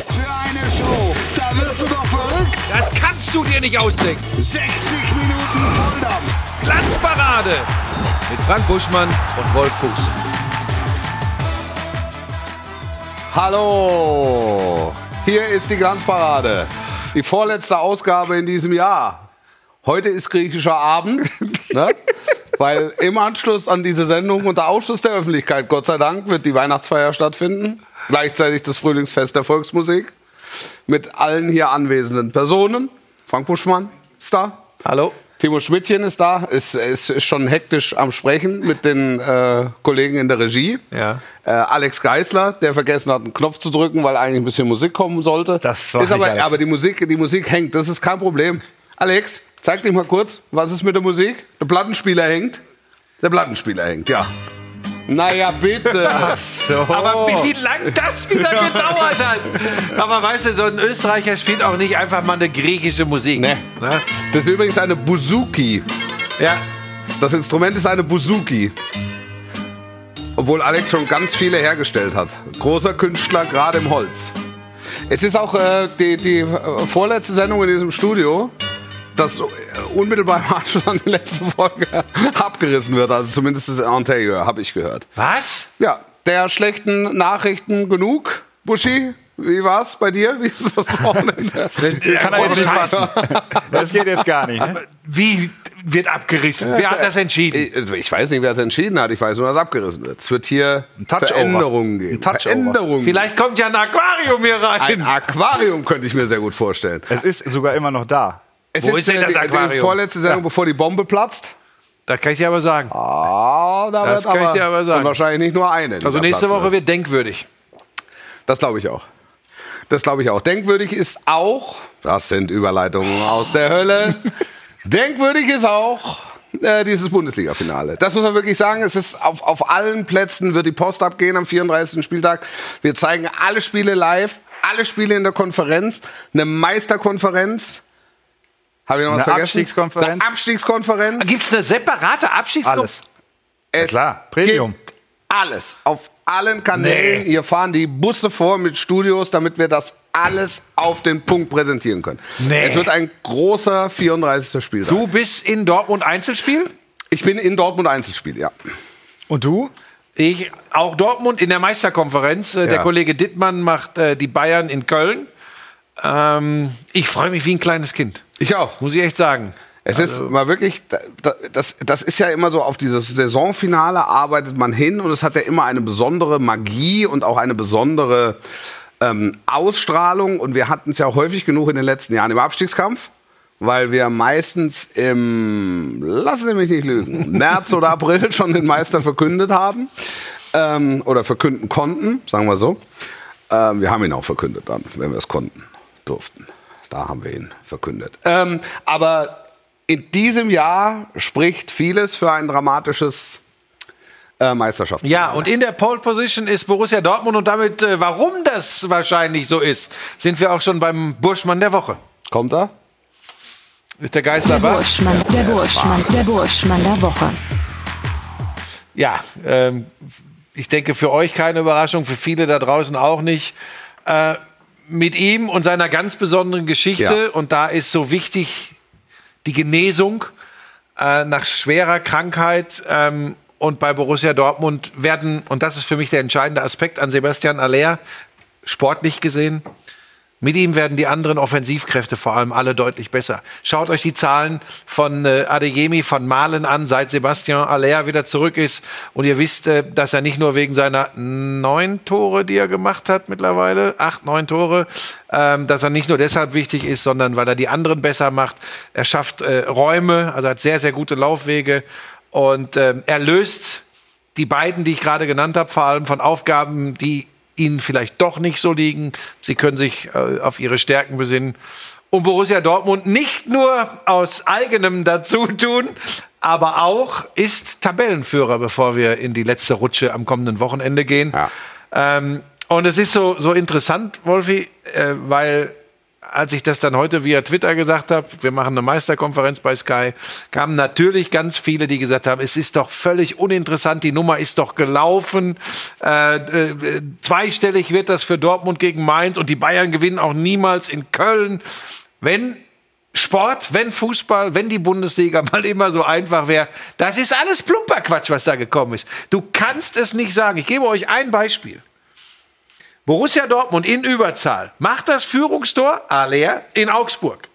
Was für eine Show! Da wirst du doch verrückt! Das kannst du dir nicht ausdenken. 60 Minuten Volldampf! Glanzparade mit Frank Buschmann und Wolf Fuß. Hallo, hier ist die Glanzparade. Die vorletzte Ausgabe in diesem Jahr. Heute ist griechischer Abend, ne? weil im Anschluss an diese Sendung unter Ausschluss der Öffentlichkeit, Gott sei Dank, wird die Weihnachtsfeier stattfinden. Gleichzeitig das Frühlingsfest der Volksmusik mit allen hier anwesenden Personen. Frank Buschmann ist da. Hallo. Timo Schmidtchen ist da, ist, ist, schon hektisch am Sprechen mit den äh, Kollegen in der Regie. Ja. Äh, Alex Geisler, der vergessen hat, einen Knopf zu drücken, weil eigentlich ein bisschen Musik kommen sollte. Das war ist aber, Alex. aber die Musik, die Musik hängt, das ist kein Problem. Alex, zeig dich mal kurz, was ist mit der Musik? Der Plattenspieler hängt. Der Plattenspieler hängt, ja. Naja, bitte. So. Aber wie, lang das wieder gedauert hat. Aber weißt du, so ein Österreicher spielt auch nicht einfach mal eine griechische Musik. Ne? Das ist übrigens eine Buzuki. Ja. Das Instrument ist eine Buzuki. Obwohl Alex schon ganz viele hergestellt hat. Großer Künstler, gerade im Holz. Es ist auch äh, die, die äh, vorletzte Sendung in diesem Studio, das unmittelbar im Anschluss an die letzte Folge abgerissen wird. Also zumindest das Interieur, habe ich gehört. Was? Ja, der schlechten Nachrichten genug. Buschi, wie war's bei dir? Wie ist das Wochenende? Kann er jetzt nicht fassen. Das geht jetzt gar nicht. Ne? Wie wird abgerissen? Wer hat das entschieden? Ich, ich weiß nicht, wer es entschieden hat. Ich weiß nur, dass abgerissen wird. Es wird hier. Veränderungen geben. Veränderungen. Vielleicht kommt ja ein Aquarium hier rein. Ein Aquarium könnte ich mir sehr gut vorstellen. Es ist sogar immer noch da. Es Wo ist denn das die, Die Aquarium? vorletzte Sendung, bevor die Bombe platzt. Das kann ich dir aber sagen. Ah, da Das wird kann ich dir aber sagen. wahrscheinlich nicht nur eine. Also nächste platzen Woche wird denkwürdig. Das glaube ich auch. Das glaube ich auch. Denkwürdig ist auch, das sind Überleitungen aus der Hölle. Denkwürdig ist auch äh, dieses Bundesliga-Finale. Das muss man wirklich sagen. Es ist auf, auf allen Plätzen wird die Post abgehen am 34. Spieltag. Wir zeigen alle Spiele live, alle Spiele in der Konferenz, eine Meisterkonferenz. Habe ich noch was Eine vergessen? Abstiegskonferenz. Eine Abstiegskonferenz. Gibt es eine separate Abstiegskonferenz? Alles. Es klar, Premium. gibt alles. Auf allen Kanälen. Nee. Hier fahren die Busse vor mit Studios, damit wir das alles auf den Punkt präsentieren können. Nee. Es wird ein großer 34. Spieltag. Du bist in Dortmund Einzelspiel? Ich bin in Dortmund Einzelspiel, ja. Und du? Ich, auch Dortmund in der Meisterkonferenz. Äh, Der Ja. Kollege Dittmann macht äh, die Bayern in Köln. Ähm, ich freue mich wie ein kleines Kind, Ich auch. muss ich echt sagen. Es ist mal wirklich, da- da- das, das ist ja immer so, auf dieses Saisonfinale arbeitet man hin und es hat ja immer eine besondere Magie und auch eine besondere ähm, Ausstrahlung. Und wir hatten es ja häufig genug in den letzten Jahren im Abstiegskampf, weil wir meistens im, lassen Sie mich nicht lügen, März oder April schon den Meister verkündet haben ähm, oder verkünden konnten, sagen wir so. Ähm, wir haben ihn auch verkündet dann, wenn wir es konnten, durften. Da haben wir ihn verkündet. Ähm, aber in diesem Jahr spricht vieles für ein dramatisches äh, Meisterschaftsfinale. Ja, und in der Pole Position ist Borussia Dortmund und damit, äh, warum das wahrscheinlich so ist, sind wir auch schon beim Burschmann der Woche. Kommt er? Ist der Geist Der dabei? Burschmann, der Burschmann, der Burschmann der Woche. Ja, ähm, ich denke für euch keine Überraschung, für viele da draußen auch nicht. Äh, mit ihm und seiner ganz besonderen Geschichte, Ja. und da ist so wichtig die Genesung äh, nach schwerer Krankheit. Ähm, und bei Borussia Dortmund werden, und das ist für mich der entscheidende Aspekt an Sebastian Aller, sportlich gesehen, mit ihm werden die anderen Offensivkräfte vor allem alle deutlich besser. Schaut euch die Zahlen von äh, Adeyemi von Malen an, seit Sebastian Aller wieder zurück ist. Und ihr wisst, äh, dass er nicht nur wegen seiner neun Tore, die er gemacht hat mittlerweile, acht, neun Tore, ähm, dass er nicht nur deshalb wichtig ist, sondern weil er die anderen besser macht. Er schafft äh, Räume, also hat sehr, sehr gute Laufwege. Und ähm, er löst die beiden, die ich gerade genannt habe, vor allem von Aufgaben, die ihnen vielleicht doch nicht so liegen. Sie können sich äh, auf ihre Stärken besinnen. Und Borussia Dortmund nicht nur aus eigenem Dazutun, aber auch ist Tabellenführer, bevor wir in die letzte Rutsche am kommenden Wochenende gehen. Ja. Ähm, und es ist so, so interessant, Wolfi, äh, weil als ich das dann heute via Twitter gesagt habe, wir machen eine Meisterkonferenz bei Sky, kamen natürlich ganz viele, die gesagt haben, es ist doch völlig uninteressant, die Nummer ist doch gelaufen, äh, äh, zweistellig wird das für Dortmund gegen Mainz und die Bayern gewinnen auch niemals in Köln. Wenn Sport, wenn Fußball, wenn die Bundesliga mal immer so einfach wäre, das ist alles plumper Quatsch, was da gekommen ist. Du kannst es nicht sagen. Ich gebe euch ein Beispiel. Borussia Dortmund in Überzahl macht das Führungstor, Aller, in Augsburg.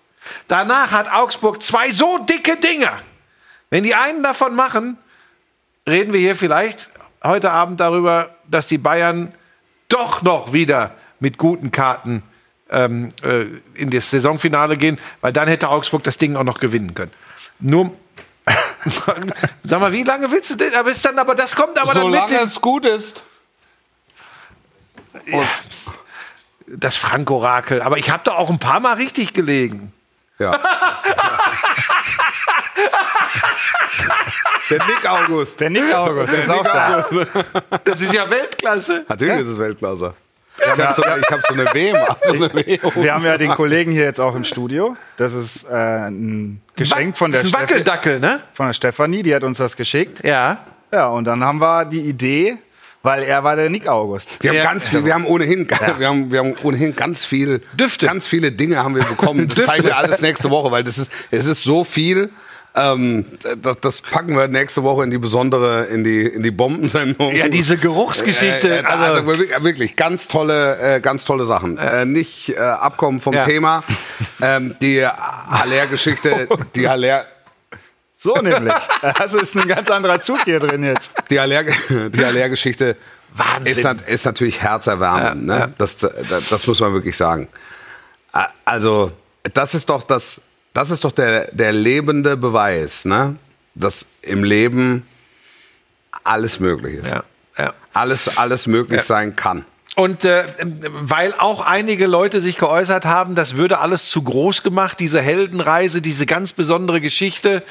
Danach hat Augsburg zwei so dicke Dinger. Wenn die einen davon machen, reden wir hier vielleicht heute Abend darüber, dass die Bayern doch noch wieder mit guten Karten ähm, äh, in das Saisonfinale gehen, weil dann hätte Augsburg das Ding auch noch gewinnen können. Nur, sag mal, wie lange willst du denn? Aber dann, aber das kommt aber dann mit Solange es gut ist. Das Frank-Orakel. Aber ich habe da auch ein paar Mal richtig gelegen. Ja. Der Nick August. Der Nick August ist auch da. Das ist ja Weltklasse. Natürlich ist es Weltklasse. Ich habe so, hab so eine WM. So eine WM. Wir haben ja den Kollegen hier jetzt auch im Studio. Das ist äh, ein Geschenk von der, ein Wackeldackel, ne? von der Stefanie, die hat uns das geschickt. Ja. Ja, und dann haben wir die Idee, weil er war der Nick August. Wir haben Ja. ganz viel, wir haben ohnehin, wir haben, wir haben ohnehin ganz viel, Düfte. ganz viele Dinge haben wir bekommen. Das zeigen wir alles nächste Woche, weil das ist, es ist so viel. Ähm, das, das packen wir nächste Woche in die besondere, in die, in die Bombensendung. Ja, diese Geruchsgeschichte. Äh, äh, also, also wirklich, wirklich ganz tolle, äh, ganz tolle Sachen. Äh, nicht äh, abkommen vom Ja. Thema. Ähm, die Haller-Geschichte, die Haller, So nämlich. Also ist ein ganz anderer Zug hier drin jetzt. die Haller, die Haller-Geschichte Wahnsinn. ist, ist natürlich herzerwärmend. Ja, ne? Das, das, das muss man wirklich sagen. Also, das ist doch das, das ist doch der, der lebende Beweis, ne? dass im Leben alles möglich ist. ja, ja. Alles, alles möglich sein kann. Und äh, weil auch einige Leute sich geäußert haben, das würde alles zu groß gemacht, diese Heldenreise, diese ganz besondere Geschichte.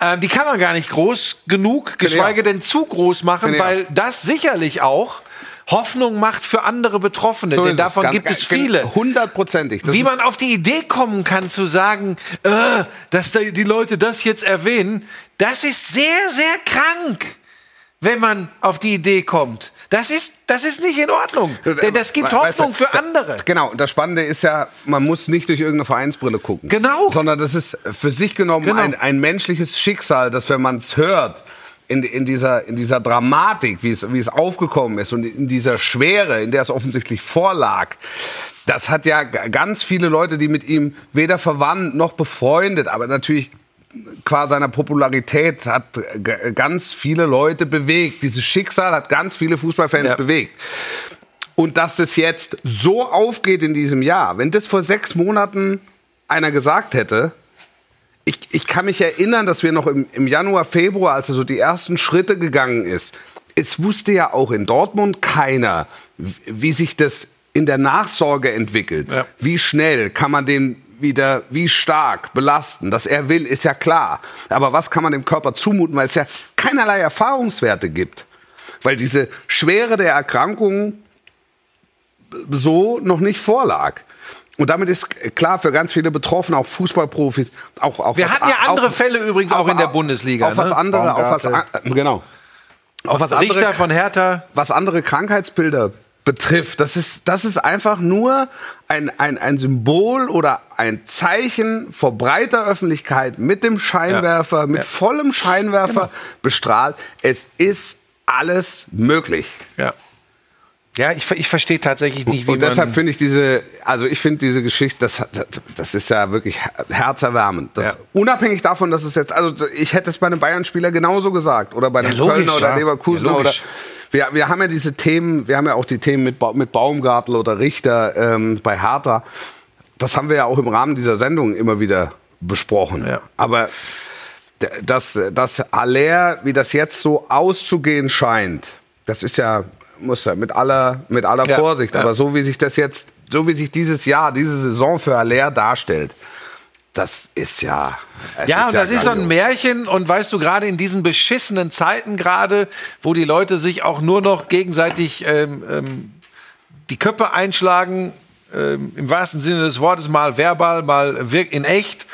Äh, die kann man gar nicht groß genug, geschweige denn zu groß machen, weil das sicherlich auch Hoffnung macht für andere Betroffene. So denn es. davon Ganz- gibt es viele. Hundertprozentig. Wie man auf die Idee kommen kann zu sagen, äh, dass da die Leute das jetzt erwähnen, das ist sehr, sehr krank, wenn man auf die Idee kommt. Das ist, das ist nicht in Ordnung. Denn das gibt Äh, Hoffnung für andere. Genau, und das Spannende ist ja, man muss nicht durch irgendeine Vereinsbrille gucken. Genau. Sondern das ist für sich genommen Genau. ein, ein menschliches Schicksal, dass wenn man es hört, in, in, dieser, in dieser Dramatik, wie es, wie es aufgekommen ist und in dieser Schwere, in der es offensichtlich vorlag, das hat ja ganz viele Leute, die mit ihm weder verwandt noch befreundet, aber natürlich qua seiner Popularität hat ganz viele Leute bewegt. Dieses Schicksal hat ganz viele Fußballfans Ja. bewegt. Und dass es jetzt so aufgeht in diesem Jahr, wenn das vor sechs Monaten einer gesagt hätte, ich, ich kann mich erinnern, dass wir noch im, im Januar, Februar, als er so die ersten Schritte gegangen ist, es wusste ja auch in Dortmund keiner, wie sich das in der Nachsorge entwickelt. Ja. Wie schnell kann man den wieder, wie stark belasten. Dass er will, ist ja klar. Aber was kann man dem Körper zumuten, weil es ja keinerlei Erfahrungswerte gibt. Weil diese Schwere der Erkrankung so noch nicht vorlag. Und damit ist klar für ganz viele Betroffene, auch Fußballprofis, auch, auch Wir was- hatten ja andere auch- Fälle übrigens auch in der Bundesliga, Auch was ne? andere, auch was, an- genau. Auch was Richter andere, von Hertha. was andere Krankheitsbilder betrifft, das ist, das ist einfach nur ein, ein, ein Symbol oder ein Zeichen vor breiter Öffentlichkeit mit dem Scheinwerfer, mit Ja. vollem Scheinwerfer bestrahlt. Es ist alles möglich. Ja. Ja, ich, ich verstehe tatsächlich nicht, wie Und deshalb finde ich diese, also ich finde diese Geschichte, das, hat- das ist ja wirklich her- herzerwärmend. Das, Ja. Unabhängig davon, dass es jetzt, also ich hätte es bei einem Bayern-Spieler genauso gesagt oder bei einem logisch, Kölner oder ja. Leverkusen Ja, oder. Wir, wir haben ja diese Themen, wir haben ja auch die Themen mit, Ba- mit Baumgartel oder Richter ähm, bei Hertha. Das haben wir ja auch im Rahmen dieser Sendung immer wieder besprochen. Ja. Aber dass, dass Aller, wie das jetzt so auszugehen scheint, das ist ja, muss ja mit aller, mit aller Ja, Vorsicht, ja. aber so wie sich das jetzt, so wie sich dieses Jahr, diese Saison für Aller darstellt, das ist ja. Ja, und das ist so ein grandios. Märchen und weißt du, gerade in diesen beschissenen Zeiten gerade, wo die Leute sich auch nur noch gegenseitig ähm, ähm, die Köpfe einschlagen, ähm, im wahrsten Sinne des Wortes, mal verbal, mal in echt.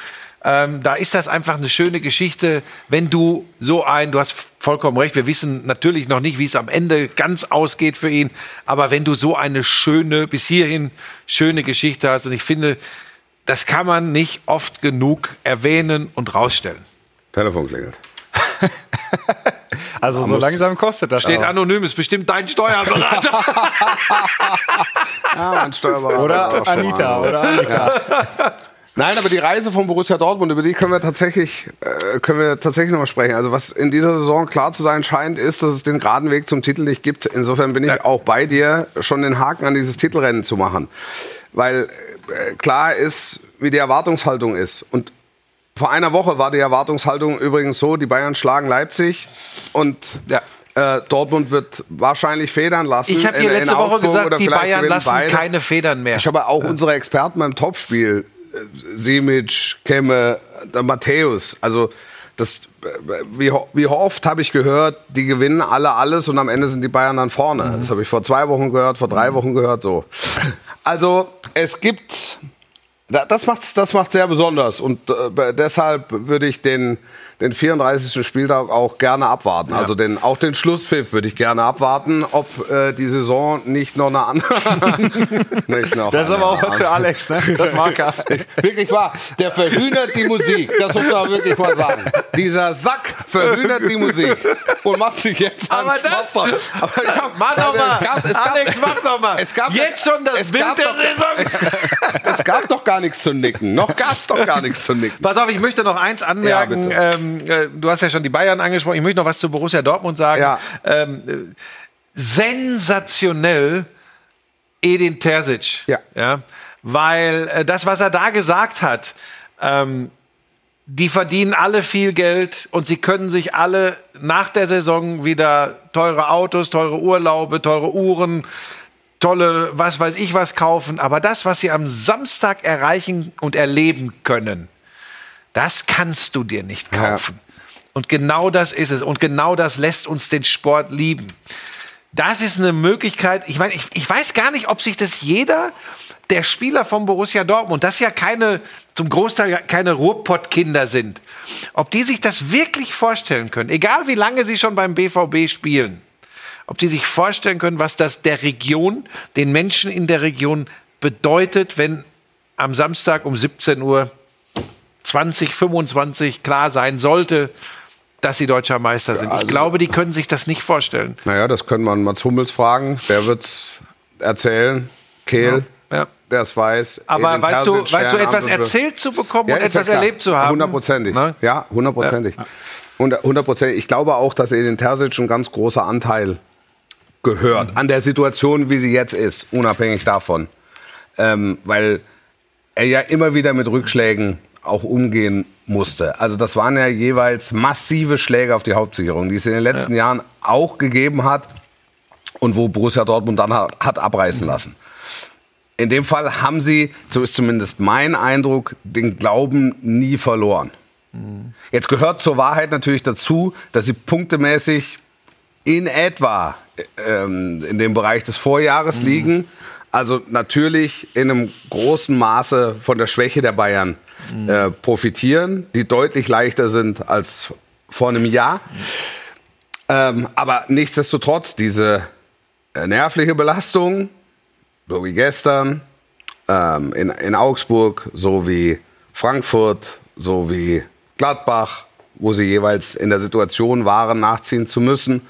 Ähm, da ist das einfach eine schöne Geschichte, wenn du so ein, du hast vollkommen recht, wir wissen natürlich noch nicht, wie es am Ende ganz ausgeht für ihn, aber wenn du so eine schöne, bis hierhin schöne Geschichte hast, und ich finde, das kann man nicht oft genug erwähnen und rausstellen. Telefon klingelt. Also so langsam kostet das. Steht auch. anonym, ist bestimmt dein Steuerberater. Ja, mein Steuerberater. Oder Anita mal. oder Annika. Nein, aber die Reise von Borussia Dortmund, über die können wir tatsächlich, äh, können wir tatsächlich nochmal sprechen. Also was in dieser Saison klar zu sein scheint, ist, dass es den geraden Weg zum Titel nicht gibt. Insofern bin ich Ja. auch bei dir, schon den Haken an dieses Titelrennen zu machen. Weil äh, klar ist, wie die Erwartungshaltung ist. Und vor einer Woche war die Erwartungshaltung übrigens so, die Bayern schlagen Leipzig und Ja. äh, Dortmund wird wahrscheinlich federn lassen. Ich habe in- hier in letzte Woche Augsburg oder gesagt, die Bayern lassen beide. keine Federn mehr. Ich habe auch unsere Experten beim Topspiel, äh, Simic, Kemme, der Matthäus, also das, äh, wie, wie oft habe ich gehört, die gewinnen alle alles und am Ende sind die Bayern dann vorne. Das habe ich vor zwei Wochen gehört, vor drei Wochen gehört, so. Also es gibt, da- das macht das macht sehr besonders und äh, deshalb würde ich den den 34. Spieltag auch gerne abwarten. Also den, auch den Schlusspfiff würde ich gerne abwarten, ob äh, die Saison nicht noch eine andere. nicht noch Das ist aber auch was für Alex, ne? Das mag er. Wirklich wahr. Der verhühnert die Musik. Das muss man wirklich mal sagen. Dieser Sack verhühnert die Musik und macht sich jetzt Aber das-. Aber ich hab, Mach doch mal. Es gab, es gab, Alex, mach doch mal. Es gab, Jetzt schon das Bild der doch- Saison. Es, es gab doch gar nichts zu nicken. Noch gab es doch gar nichts zu nicken. Pass auf, ich möchte noch eins anmerken. Ja, ähm, äh, du hast ja schon die Bayern angesprochen. Ich möchte noch was zu Borussia Dortmund sagen. Ja. Ähm, äh, sensationell Edin Terzic. Ja. ja weil äh, das, was er da gesagt hat, ähm, die verdienen alle viel Geld und sie können sich alle nach der Saison wieder teure Autos, teure Urlaube, teure Uhren, tolle, was weiß ich was kaufen. Aber das, was sie am Samstag erreichen und erleben können, das kannst du dir nicht kaufen. Und genau das ist es. Und genau das lässt uns den Sport lieben. Das ist eine Möglichkeit. Ich meine, ich, ich weiß gar nicht, ob sich das jeder der Spieler von Borussia Dortmund, das ja keine, zum Großteil keine Ruhrpott-Kinder sind, ob die sich das wirklich vorstellen können, egal wie lange sie schon beim BVB spielen, ob die sich vorstellen können, was das der Region, den Menschen in der Region bedeutet, wenn am Samstag um 17 Uhr 2025 klar sein sollte, dass sie deutscher Meister sind. Ich glaube, die können sich das nicht vorstellen. Naja, das können wir Mats Hummels fragen. Der wird's erzählen. Kehl, Ja. der es weiß. Aber weißt du, weißt du, etwas erzählt zu bekommen Ja, und ja etwas klar. erlebt zu haben? Hundertprozentig. Ne? Ja, hundertprozentig. Hundert- Hundertprozentig. Ich glaube auch, dass Edin Terzic ein ganz großer Anteil gehört an der Situation, wie sie jetzt ist, unabhängig davon. Ähm, weil er ja immer wieder mit Rückschlägen auch umgehen musste. Also das waren ja jeweils massive Schläge auf die Hauptsicherung, die es in den letzten Jahren auch gegeben hat und wo Borussia Dortmund dann hat, hat abreißen lassen. In dem Fall haben sie, so ist zumindest mein Eindruck, den Glauben nie verloren. Jetzt gehört zur Wahrheit natürlich dazu, dass sie punktemäßig in etwa ähm, in dem Bereich des Vorjahres liegen. Also natürlich in einem großen Maße von der Schwäche der Bayern äh, profitieren, die deutlich leichter sind als vor einem Jahr. Ähm, aber nichtsdestotrotz, diese äh, nervliche Belastung, so wie gestern, ähm, in, in Augsburg, so wie Frankfurt, so wie Gladbach, wo sie jeweils in der Situation waren, nachziehen zu müssen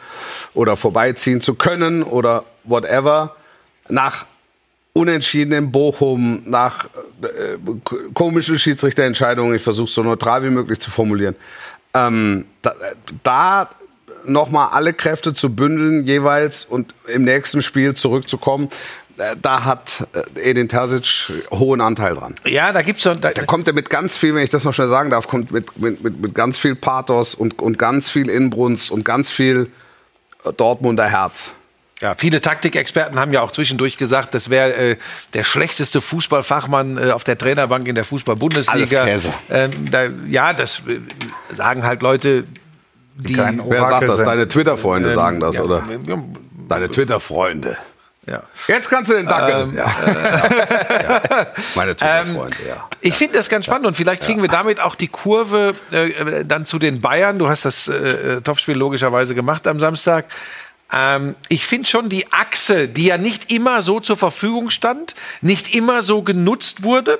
oder vorbeiziehen zu können oder whatever, nach Unentschieden in Bochum, nach äh, komischen Schiedsrichterentscheidungen, ich versuche es so neutral wie möglich zu formulieren, ähm, da, da nochmal alle Kräfte zu bündeln jeweils und im nächsten Spiel zurückzukommen, äh, da hat äh, Edin Terzic hohen Anteil dran. Ja, da gibt's so. Da, Da kommt er mit ganz viel, wenn ich das noch schnell sagen darf, kommt mit, mit, mit, mit ganz viel Pathos und, und ganz viel Inbrunst und ganz viel äh, Dortmunder Herz. Ja, viele Taktikexperten haben ja auch zwischendurch gesagt, das wäre äh, der schlechteste Fußballfachmann äh, auf der Trainerbank in der Fußball-Bundesliga. Alles Käse. Ähm, da, ja, das äh, sagen halt Leute, die. kein Wer sagt das? sind. Deine Twitter-Freunde sagen das, ja, oder? ja, Deine Twitter-Freunde. Ja. Jetzt kannst du den danken. Ähm, ja. ja. Meine Twitter-Freunde, ja. Ich finde das ganz spannend und vielleicht kriegen wir damit auch die Kurve äh, äh, dann zu den Bayern. Du hast das äh, Topspiel logischerweise gemacht am Samstag. Ähm, ich finde schon die Achse, die ja nicht immer so zur Verfügung stand, nicht immer so genutzt wurde,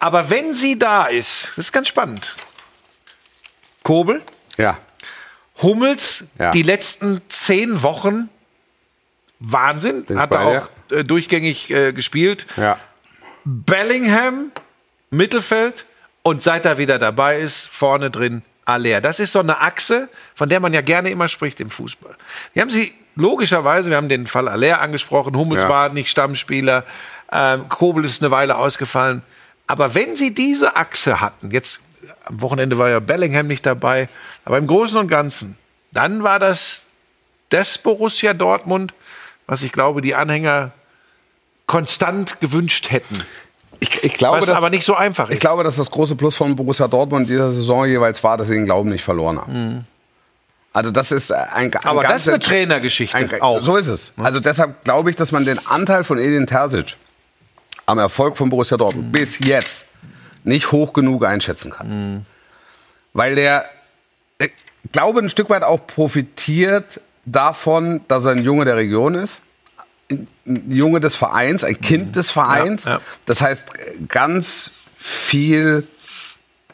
aber wenn sie da ist, das ist ganz spannend. Kobel, Ja. Hummels, Ja. die letzten zehn Wochen Wahnsinn, hat er auch äh, durchgängig äh, gespielt. Ja. Bellingham, Mittelfeld und seit er wieder dabei ist, vorne drin Aller. Das ist so eine Achse, von der man ja gerne immer spricht im Fußball. Wir haben sie logischerweise, wir haben den Fall Aller angesprochen, Hummels Ja. war nicht Stammspieler, ähm, Kobel ist eine Weile ausgefallen. Aber wenn sie diese Achse hatten, jetzt am Wochenende war ja Bellingham nicht dabei, aber im Großen und Ganzen, dann war das das Borussia Dortmund, was ich glaube, die Anhänger konstant gewünscht hätten. Ich, ich glaube, Was dass, aber nicht so einfach ist. Ich glaube, dass das große Plus von Borussia Dortmund dieser Saison jeweils war, dass sie den Glauben nicht verloren haben. Also das ist ein, ein Mhm. Aber ganz das ist eine Trainergeschichte ein, auch. So ist es. Also deshalb glaube ich, dass man den Anteil von Edin Terzic am Erfolg von Borussia Dortmund bis jetzt nicht hoch genug einschätzen kann. Weil der, ich glaube, ein Stück weit auch profitiert davon, dass er ein Junge der Region ist. Ein Junge des Vereins, ein Kind des Vereins. Ja, ja. Das heißt, ganz viel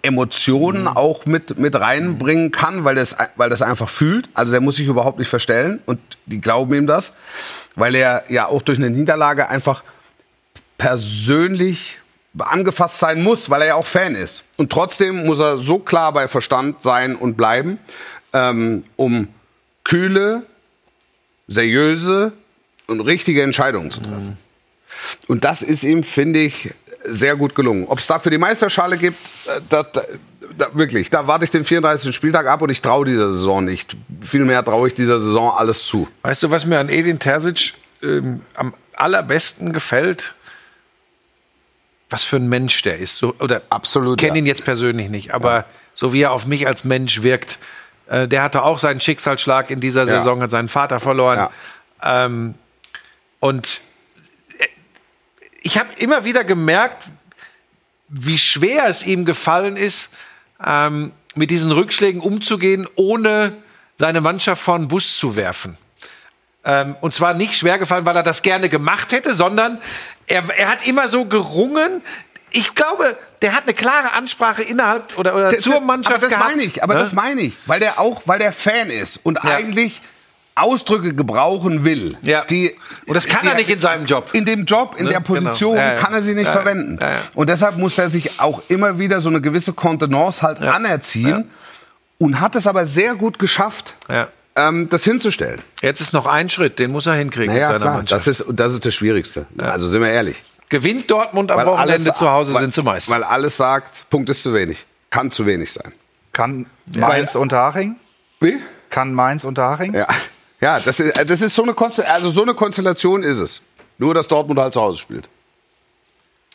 Emotionen auch mit, mit reinbringen kann, weil das, weil das einfach fühlt. Also der muss sich überhaupt nicht verstellen und die glauben ihm das, weil er ja auch durch eine Niederlage einfach persönlich angefasst sein muss, weil er ja auch Fan ist. Und trotzdem muss er so klar bei Verstand sein und bleiben, ähm, um kühle, seriöse und richtige Entscheidungen zu treffen. Und das ist ihm, finde ich, sehr gut gelungen. Ob es dafür die Meisterschale gibt, äh, da, da, da, wirklich, da warte ich den 34. Spieltag ab und ich traue dieser Saison nicht. Vielmehr traue ich dieser Saison alles zu. Weißt du, was mir an Edin Terzic ähm, am allerbesten gefällt? Was für ein Mensch der ist. So, oder Absolut, Ich kenne ja. ihn jetzt persönlich nicht, aber so wie er auf mich als Mensch wirkt. Äh, der hatte auch seinen Schicksalsschlag in dieser Ja. Saison, hat seinen Vater verloren. Ja. Ähm, und ich habe immer wieder gemerkt, wie schwer es ihm gefallen ist, ähm, mit diesen Rückschlägen umzugehen, ohne seine Mannschaft vor den Bus zu werfen. Ähm, und zwar nicht schwer gefallen, weil er das gerne gemacht hätte, sondern er, er hat immer so gerungen. Ich glaube, der hat eine klare Ansprache innerhalb oder, oder zur Mannschaft aber das gehabt. meine ich, aber ne? das meine ich, weil der auch, weil der Fan ist und Ja. eigentlich Ausdrücke gebrauchen will. Ja. Die, Und das kann die, er nicht in seinem Job. In dem Job, in Ne? der Position Genau. Ja, ja. kann er sie nicht Ja, ja. verwenden. Ja, ja. Und deshalb muss er sich auch immer wieder so eine gewisse Kontenance halt anerziehen und hat es aber sehr gut geschafft, Ja. ähm, das hinzustellen. Jetzt ist noch ein Schritt, den muss er hinkriegen Naja, mit seiner klar, Mannschaft. das ist, das ist das Schwierigste. Also sind wir ehrlich. Gewinnt Dortmund am Weil Wochenende alles- zu Hause, weil, sind sie Meister. Weil alles sagt, Punkt ist zu wenig. Kann zu wenig sein. Kann Mainz Unterhaching? Wie? Kann Mainz Unterhaching? Ja, ja das, ist, das ist so eine, Konstell also so eine Konstellation ist es. Nur, dass Dortmund halt zu Hause spielt.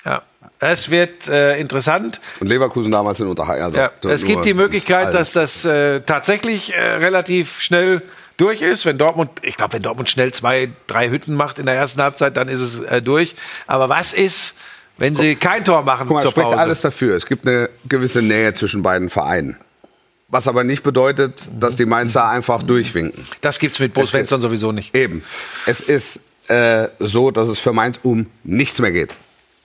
Ja. Es wird äh, interessant. Und Leverkusen damals in Unterhaching. Also Ja. Es gibt die Möglichkeit, dass das äh, tatsächlich äh, relativ schnell durch ist. Wenn Dortmund, ich glaube, wenn Dortmund schnell zwei, drei Hütten macht in der ersten Halbzeit, dann ist es äh, durch. Aber was ist, wenn sie kein Tor machen Guck mal, zur spricht Pause? alles dafür. Es gibt eine gewisse Nähe zwischen beiden Vereinen. Was aber nicht bedeutet, dass die Mainzer einfach durchwinken. Das gibt's mit Bo Es wird- Svensson sowieso nicht. Eben. Es ist äh, so, dass es für Mainz um nichts mehr geht.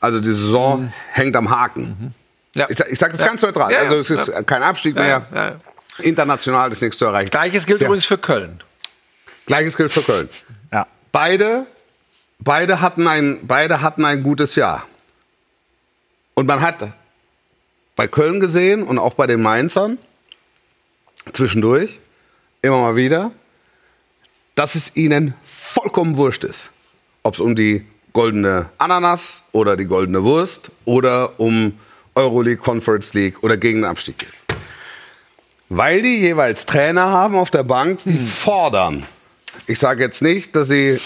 Also die Saison hängt am Haken. Ja. Ich, sag- ich sage das Ja. ganz neutral. Ja. Also es ist Ja. kein Abstieg Ja, mehr. ja, ja. International ist nichts zu erreichen. Gleiches gilt Ja. übrigens für Köln. Gleiches gilt für Köln. Ja. Beide, beide, hatten ein, beide hatten ein gutes Jahr. Und man hat bei Köln gesehen und auch bei den Mainzern zwischendurch immer mal wieder, dass es ihnen vollkommen wurscht ist. Ob es um die goldene Ananas oder die goldene Wurst oder um Euroleague, Conference League oder gegen den Abstieg geht. Weil die jeweils Trainer haben auf der Bank, die fordern. Ich sage jetzt nicht, dass sie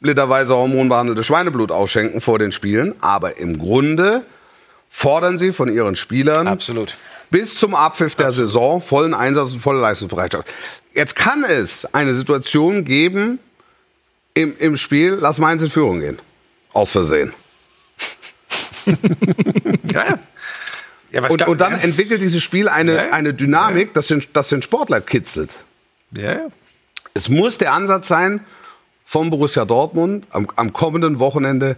literweise hormonbehandelte Schweineblut ausschenken vor den Spielen, aber im Grunde fordern sie von ihren Spielern Absolut. bis zum Abpfiff der Saison vollen Einsatz und volle Leistungsbereitschaft. Jetzt kann es eine Situation geben, im, im Spiel, lass Mainz in Führung gehen. Aus Versehen. Ja, ja. Und, und dann ja. entwickelt dieses Spiel eine, Ja, eine Dynamik, das, den, das den Sportler kitzelt. ja. Es muss der Ansatz sein, vom Borussia Dortmund am, am kommenden Wochenende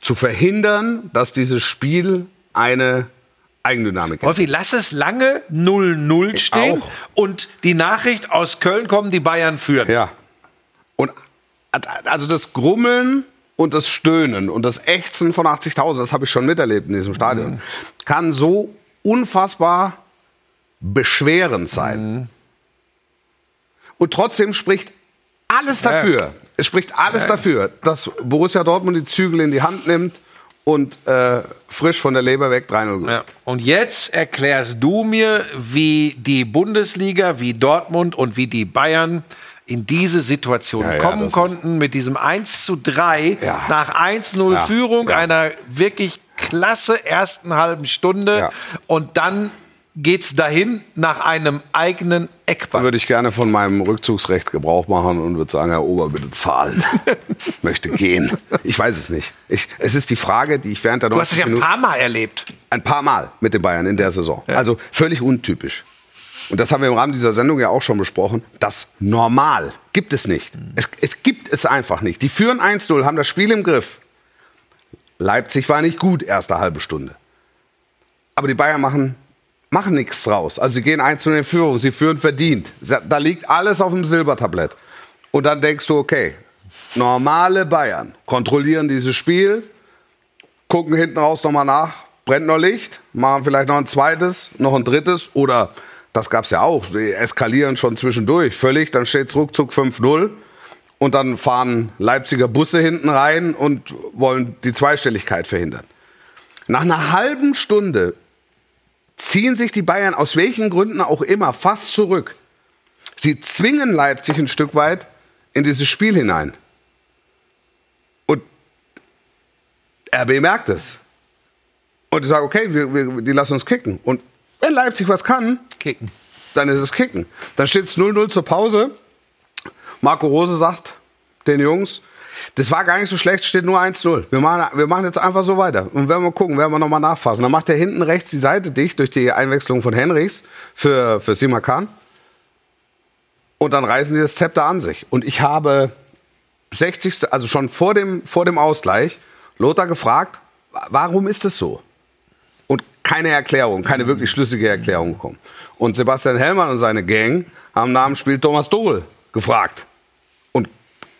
zu verhindern, dass dieses Spiel eine Eigendynamik. Wolfi, lass es lange 0-0 stehen auch. und die Nachricht aus Köln kommen, die Bayern führen. Ja. Und also das Grummeln und das Stöhnen und das Ächzen von 80.000, das habe ich schon miterlebt in diesem Stadion, kann so unfassbar beschwerend sein. Und trotzdem spricht alles dafür. Es spricht alles dafür, dass Borussia Dortmund die Zügel in die Hand nimmt und äh, frisch von der Leber weg 3-0 gewinnt. Ja. Und jetzt erklärst du mir, wie die Bundesliga, wie Dortmund und wie die Bayern in diese Situation Ja, ja, kommen ist- konnten mit diesem 1 zu 3 Ja. nach 1-0 Ja, Führung, ja. einer wirklich klasse ersten halben Stunde Ja. und dann geht's dahin nach einem eigenen Da Eckball. würde ich gerne von meinem Rückzugsrecht Gebrauch machen und würde sagen, Herr Ober, bitte zahlen. Möchte gehen. Ich weiß es nicht. Ich, es ist die Frage, die ich während der Du hast es 90 ja ein paar Mal erlebt. ein paar Mal mit den Bayern in der Saison. Also völlig untypisch. Und das haben wir im Rahmen dieser Sendung ja auch schon besprochen. Das Normal gibt es nicht. Es, es gibt es einfach nicht. Die führen 1-0, haben das Spiel im Griff. Leipzig war nicht gut, erste halbe Stunde. Aber die Bayern machen, machen nichts draus. Also sie gehen 1-0 in Führung, sie führen verdient. Da liegt alles auf dem Silbertablett. Und dann denkst du, okay, normale Bayern kontrollieren dieses Spiel, gucken hinten raus nochmal nach, brennt noch Licht, machen vielleicht noch ein zweites, noch ein drittes oder das gab es ja auch, sie eskalieren schon zwischendurch völlig, dann steht es ruckzuck 5-0 und dann fahren Leipziger Busse hinten rein und wollen die Zweistelligkeit verhindern. Nach einer halben Stunde ziehen sich die Bayern aus welchen Gründen auch immer fast zurück. Sie zwingen Leipzig ein Stück weit in dieses Spiel hinein. Und RB merkt es. Und die sagen, okay, wir, wir, die lassen uns kicken. Und wenn Leipzig was kann, Kicken. dann ist es kicken. Dann steht es 0-0 zur Pause. Marco Rose sagt den Jungs, das war gar nicht so schlecht, steht nur 1-0. Wir machen, wir machen jetzt einfach so weiter. Und werden wir gucken, werden wir nochmal nachfassen. Dann macht er hinten rechts die Seite dicht durch die Einwechslung von Henrichs für, für Simakan. Und dann reißen die das Zepter an sich. Und ich habe 60. also schon vor dem, vor dem Ausgleich, Lothar gefragt, warum ist es so? Und keine Erklärung, keine wirklich schlüssige Erklärung bekommen. Und Sebastian Hellmann und seine Gang haben nach dem Spiel Thomas Dohl gefragt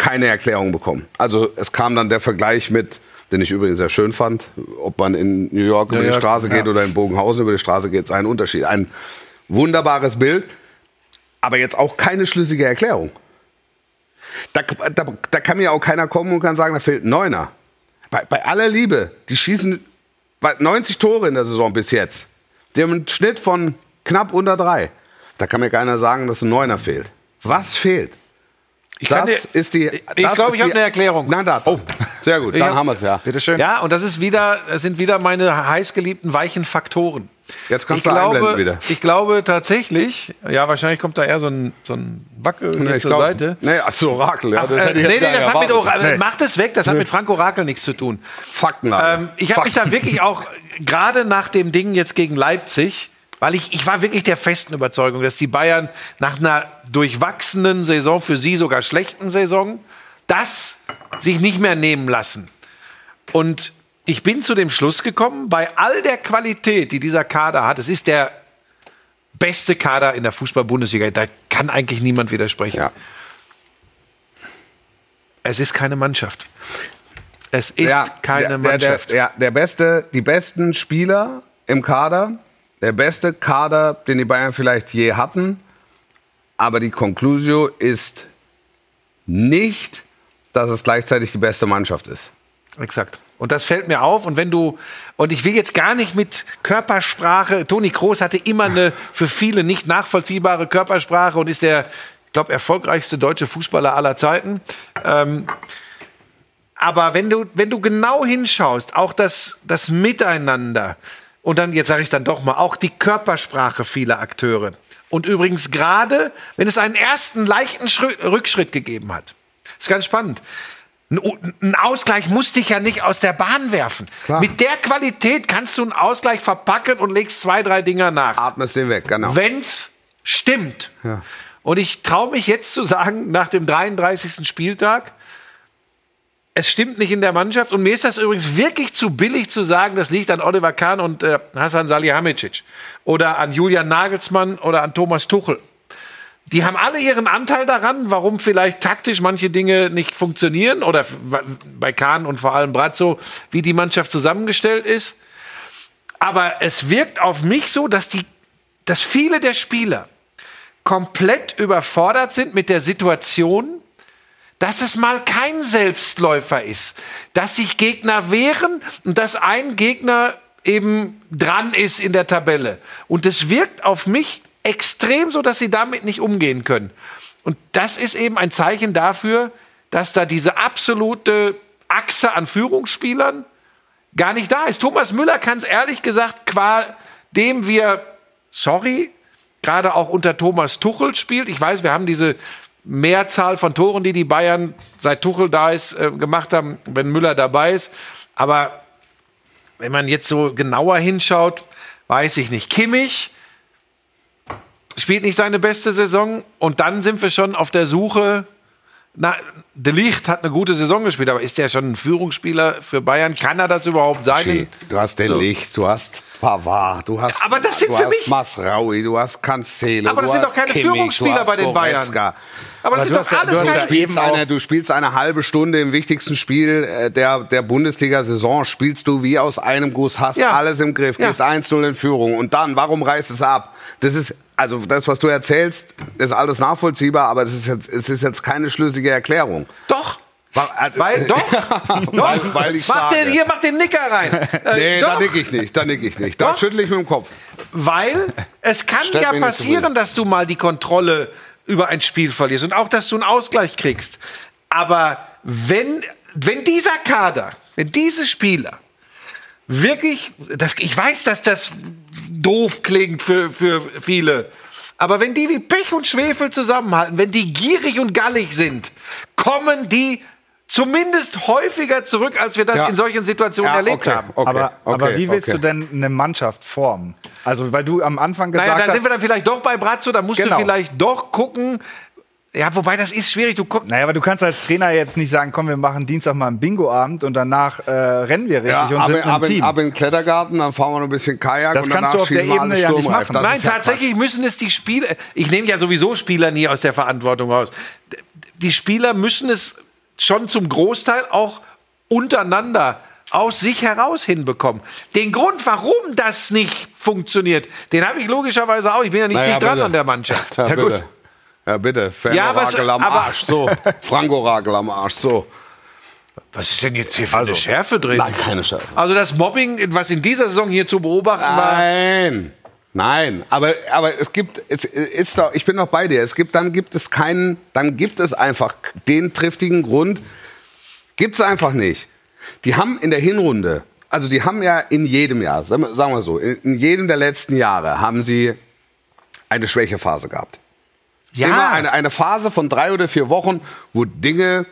keine Erklärung bekommen. Also es kam dann der Vergleich mit, den ich übrigens sehr schön fand, ob man in New York über die ja, Straße geht ja. oder in Bogenhausen über die Straße geht, ist ein Unterschied. Ein wunderbares Bild, aber jetzt auch keine schlüssige Erklärung. Da, da, da kann mir auch keiner kommen und kann sagen, da fehlt ein Neuner. Bei, bei aller Liebe, die schießen bei 90 Tore in der Saison bis jetzt. Die haben einen Schnitt von knapp unter drei. Da kann mir keiner sagen, dass ein Neuner fehlt. Was fehlt? Ich das dir- ist die. Ich glaube, ich habe eine Erklärung. Na, da. Oh, sehr gut. Dann hab- haben wir es ja. Bitte schön. Ja, und das ist wieder, das sind wieder meine heißgeliebten weichen Faktoren. Jetzt kannst ich du glaube, einblenden wieder. Ich glaube tatsächlich, ja, wahrscheinlich kommt da eher so ein, so ein Wackel Nee, zur glaub- Seite. Nee, ach so, Orakel. Ja, Ach, das äh, hätte ich nee, nee, das hat mit. Orakel, macht es weg, das hat mit Franco Rakel nichts zu tun. Fakten. Ähm, ich habe mich da wirklich auch, gerade nach dem Ding jetzt gegen Leipzig, weil ich, ich war wirklich der festen Überzeugung, dass die Bayern nach einer durchwachsenen Saison, für sie sogar schlechten Saison, das sich nicht mehr nehmen lassen. Und ich bin zu dem Schluss gekommen, bei all der Qualität, die dieser Kader hat, es ist der beste Kader in der Fußball-Bundesliga, da kann eigentlich niemand widersprechen. Ja. Es ist keine Mannschaft. Es ist Ja, keine der, Mannschaft. Der, der, ja, der beste, die besten Spieler im Kader, der beste Kader, den die Bayern vielleicht je hatten. Aber die Conclusio ist nicht, dass es gleichzeitig die beste Mannschaft ist. Exakt. Und das fällt mir auf. Und wenn du, und ich will jetzt gar nicht mit Körpersprache, Toni Kroos hatte immer eine für viele nicht nachvollziehbare Körpersprache und ist der, ich glaube, erfolgreichste deutsche Fußballer aller Zeiten. Ähm, aber wenn du, wenn du genau hinschaust, auch das, das Miteinander und dann, jetzt sage ich dann doch mal, auch die Körpersprache vieler Akteure. Und übrigens gerade, wenn es einen ersten leichten Schritt, Rückschritt gegeben hat, ist ganz spannend. Ein Ausgleich muss dich ja nicht aus der Bahn werfen. Mit der Qualität kannst du einen Ausgleich verpacken und legst zwei, drei Dinger nach. Atmest den weg, genau. Wenn's stimmt. Und ich traue mich jetzt zu sagen, nach dem 33. Spieltag, es stimmt nicht in der Mannschaft. Und mir ist das übrigens wirklich zu billig zu sagen, das liegt an Oliver Kahn und äh, Hasan Salihamidzic oder an Julian Nagelsmann oder an Thomas Tuchel. Die haben alle ihren Anteil daran, warum vielleicht taktisch manche Dinge nicht funktionieren oder bei Kahn und vor allem Brazzo, wie die Mannschaft zusammengestellt ist. Aber es wirkt auf mich so, dass, die, dass viele der Spieler komplett überfordert sind mit der Situation, dass es mal kein Selbstläufer ist, dass sich Gegner wehren und dass ein Gegner eben dran ist in der Tabelle. Und es wirkt auf mich extrem so, dass sie damit nicht umgehen können. Und das ist eben ein Zeichen dafür, dass da diese absolute Achse an Führungsspielern gar nicht da ist. Thomas Müller kann es ehrlich gesagt, qua dem wir, sorry, gerade auch unter Thomas Tuchel spielt. Ich weiß, wir haben diese Mehrzahl von Toren, die die Bayern seit Tuchel da ist, äh, gemacht haben, wenn Müller dabei ist. Aber wenn man jetzt so genauer hinschaut, weiß ich nicht. Kimmich spielt nicht seine beste Saison und dann sind wir schon auf der Suche. Na, De Ligt hat eine gute Saison gespielt, aber ist der schon ein Führungsspieler für Bayern? Kann er das überhaupt sein? Du hast den So. Licht, du hast Pavard, du hast, Aber das sind du für hast mich- Masraui, du hast Cancelo, Aber das du sind doch keine Kimmich, Führungsspieler bei den Bayern. Goretzka. Aber das sind doch ja- alles ja keine spielst, eine, du spielst eine halbe Stunde im wichtigsten Spiel äh, der, der Bundesliga-Saison, spielst du wie aus einem Guss, hast Ja. alles im Griff, Ja. gehst 1-0 in Führung und dann, warum reißt es ab? Das ist, also das, was du erzählst, ist alles nachvollziehbar, aber es ist jetzt, es ist jetzt keine schlüssige Erklärung. Doch. Also, Weil, doch. weil, weil ich mach sage. den, hier, mach den Nicker rein. Äh, Nee, doch. da nick ich nicht, da nick ich nicht. Da Doch. schüttle ich mit dem Kopf. Weil es kann Stellt ja passieren, dass du mal die Kontrolle über ein Spiel verlierst und auch, dass du einen Ausgleich kriegst. Aber wenn, wenn dieser Kader, wenn diese Spieler wirklich, das, ich weiß, dass das doof klingt für, für viele, aber wenn die wie Pech und Schwefel zusammenhalten, wenn die gierig und gallig sind, kommen die zumindest häufiger zurück, als wir das Ja. in solchen Situationen Ja, erlebt okay, haben. okay, aber, aber okay, wie willst okay. du denn eine Mannschaft formen? Also, weil du am Anfang gesagt Naja, da hast, sind wir dann vielleicht doch bei Brazzo, da musst Genau. du vielleicht doch gucken. Ja, wobei das ist schwierig. Du guckst. naja, aber du kannst als Trainer jetzt nicht sagen, komm, wir machen Dienstag mal einen Bingo-Abend und danach äh, rennen wir richtig und ab, sind ab, in, Team. ab in den Klettergarten, dann fahren wir noch ein bisschen Kajak Das und kannst danach du auf der Ebene ja nicht machen. Das Nein, ja tatsächlich müssen es die Spieler. Ich nehme ja sowieso Spieler nie aus der Verantwortung raus. Die Spieler müssen es schon zum Großteil auch untereinander aus sich heraus hinbekommen. Den Grund, warum das nicht funktioniert, den habe ich logischerweise auch. Ich bin ja nicht Naja, dran bitte. an der Mannschaft. Ja, bitte. Ja, bitte. Ja, aber es- Fernorakel am Arsch, so. Franco-Rakel am Arsch, so. Was ist denn jetzt hier für eine Schärfe drin? Nein, keine Scheiße. Also das Mobbing, was in dieser Saison hier zu beobachten war, Nein. Nein, aber, aber es gibt, es ist doch, ich bin doch bei dir. Es gibt, dann gibt es keinen, dann gibt es einfach den triftigen Grund, gibt's einfach nicht. Die haben in der Hinrunde, also die haben ja in jedem Jahr, sagen wir, so, in, jedem der letzten Jahre haben sie eine Schwächephase gehabt. ja, Immer eine, eine Phase von drei oder vier Wochen, wo Dinge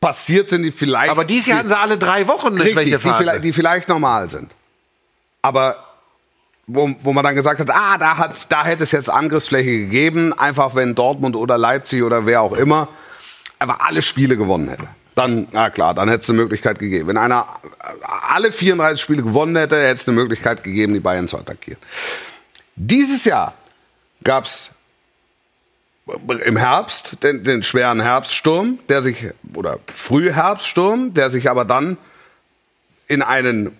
passiert sind, die vielleicht. aber dieses Jahr hatten sie alle drei Wochen eine Richtig, die Schwächephase. vielleicht, die vielleicht normal sind. Aber wo, wo man dann gesagt hat, ah, da, hat's, da hätte es jetzt Angriffsfläche gegeben, einfach wenn Dortmund oder Leipzig oder wer auch immer einfach alle Spiele gewonnen hätte. Dann, na klar, dann hätte es eine Möglichkeit gegeben. Wenn einer alle 34 Spiele gewonnen hätte, hätte es eine Möglichkeit gegeben, die Bayern zu attackieren. Dieses Jahr gab es im Herbst den, den schweren Herbststurm, der sich, oder Frühherbststurm, der sich aber dann in einen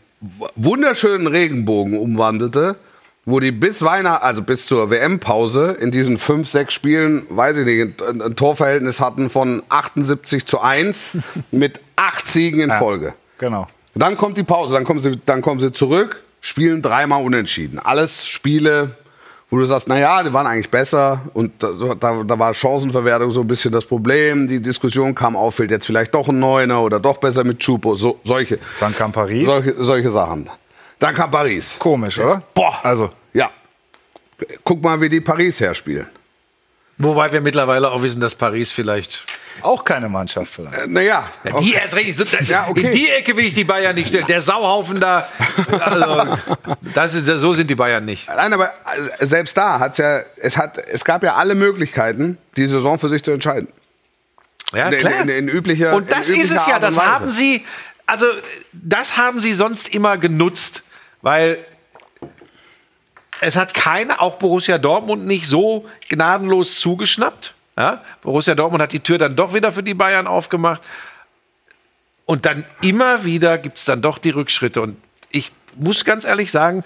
wunderschönen Regenbogen umwandelte, wo die bis Weihnachten, also bis zur WM-Pause in diesen fünf, sechs Spielen, weiß ich nicht, ein, ein Torverhältnis hatten von 78 zu 1 mit acht Siegen in Folge. genau. Dann kommt die Pause, dann kommen sie, dann kommen sie zurück, spielen dreimal unentschieden. Alles Spiele, wo du sagst, naja, die waren eigentlich besser und da, da, da war Chancenverwertung so ein bisschen das Problem. Die Diskussion kam auf, fehlt jetzt vielleicht doch ein Neuner oder doch besser mit Chupo, so, solche, Dann kam Paris. solche, solche Sachen. Dann kam Paris. Komisch, oder? Boah. Also, Ja. Guck mal, wie die Paris herspielen. Wobei wir mittlerweile auch wissen, dass Paris vielleicht Auch keine Mannschaft vielleicht. Naja, Die erst recht. So, Ja, okay. In die Ecke will ich die Bayern nicht stellen. Der Sauhaufen da. Also, das ist, so sind die Bayern nicht. Nein, aber äh, selbst da hat's ja, es hat, es gab ja alle Möglichkeiten, die Saison für sich zu entscheiden. Ja, In- in- in üblicher- Und das in ist es ja. Das haben sie. Also, das haben sie sonst immer genutzt. Weil es hat keine, auch Borussia Dortmund, nicht so gnadenlos zugeschnappt. Ja? Borussia Dortmund hat die Tür dann doch wieder für die Bayern aufgemacht. Und dann immer wieder gibt es dann doch die Rückschritte. Und ich muss ganz ehrlich sagen,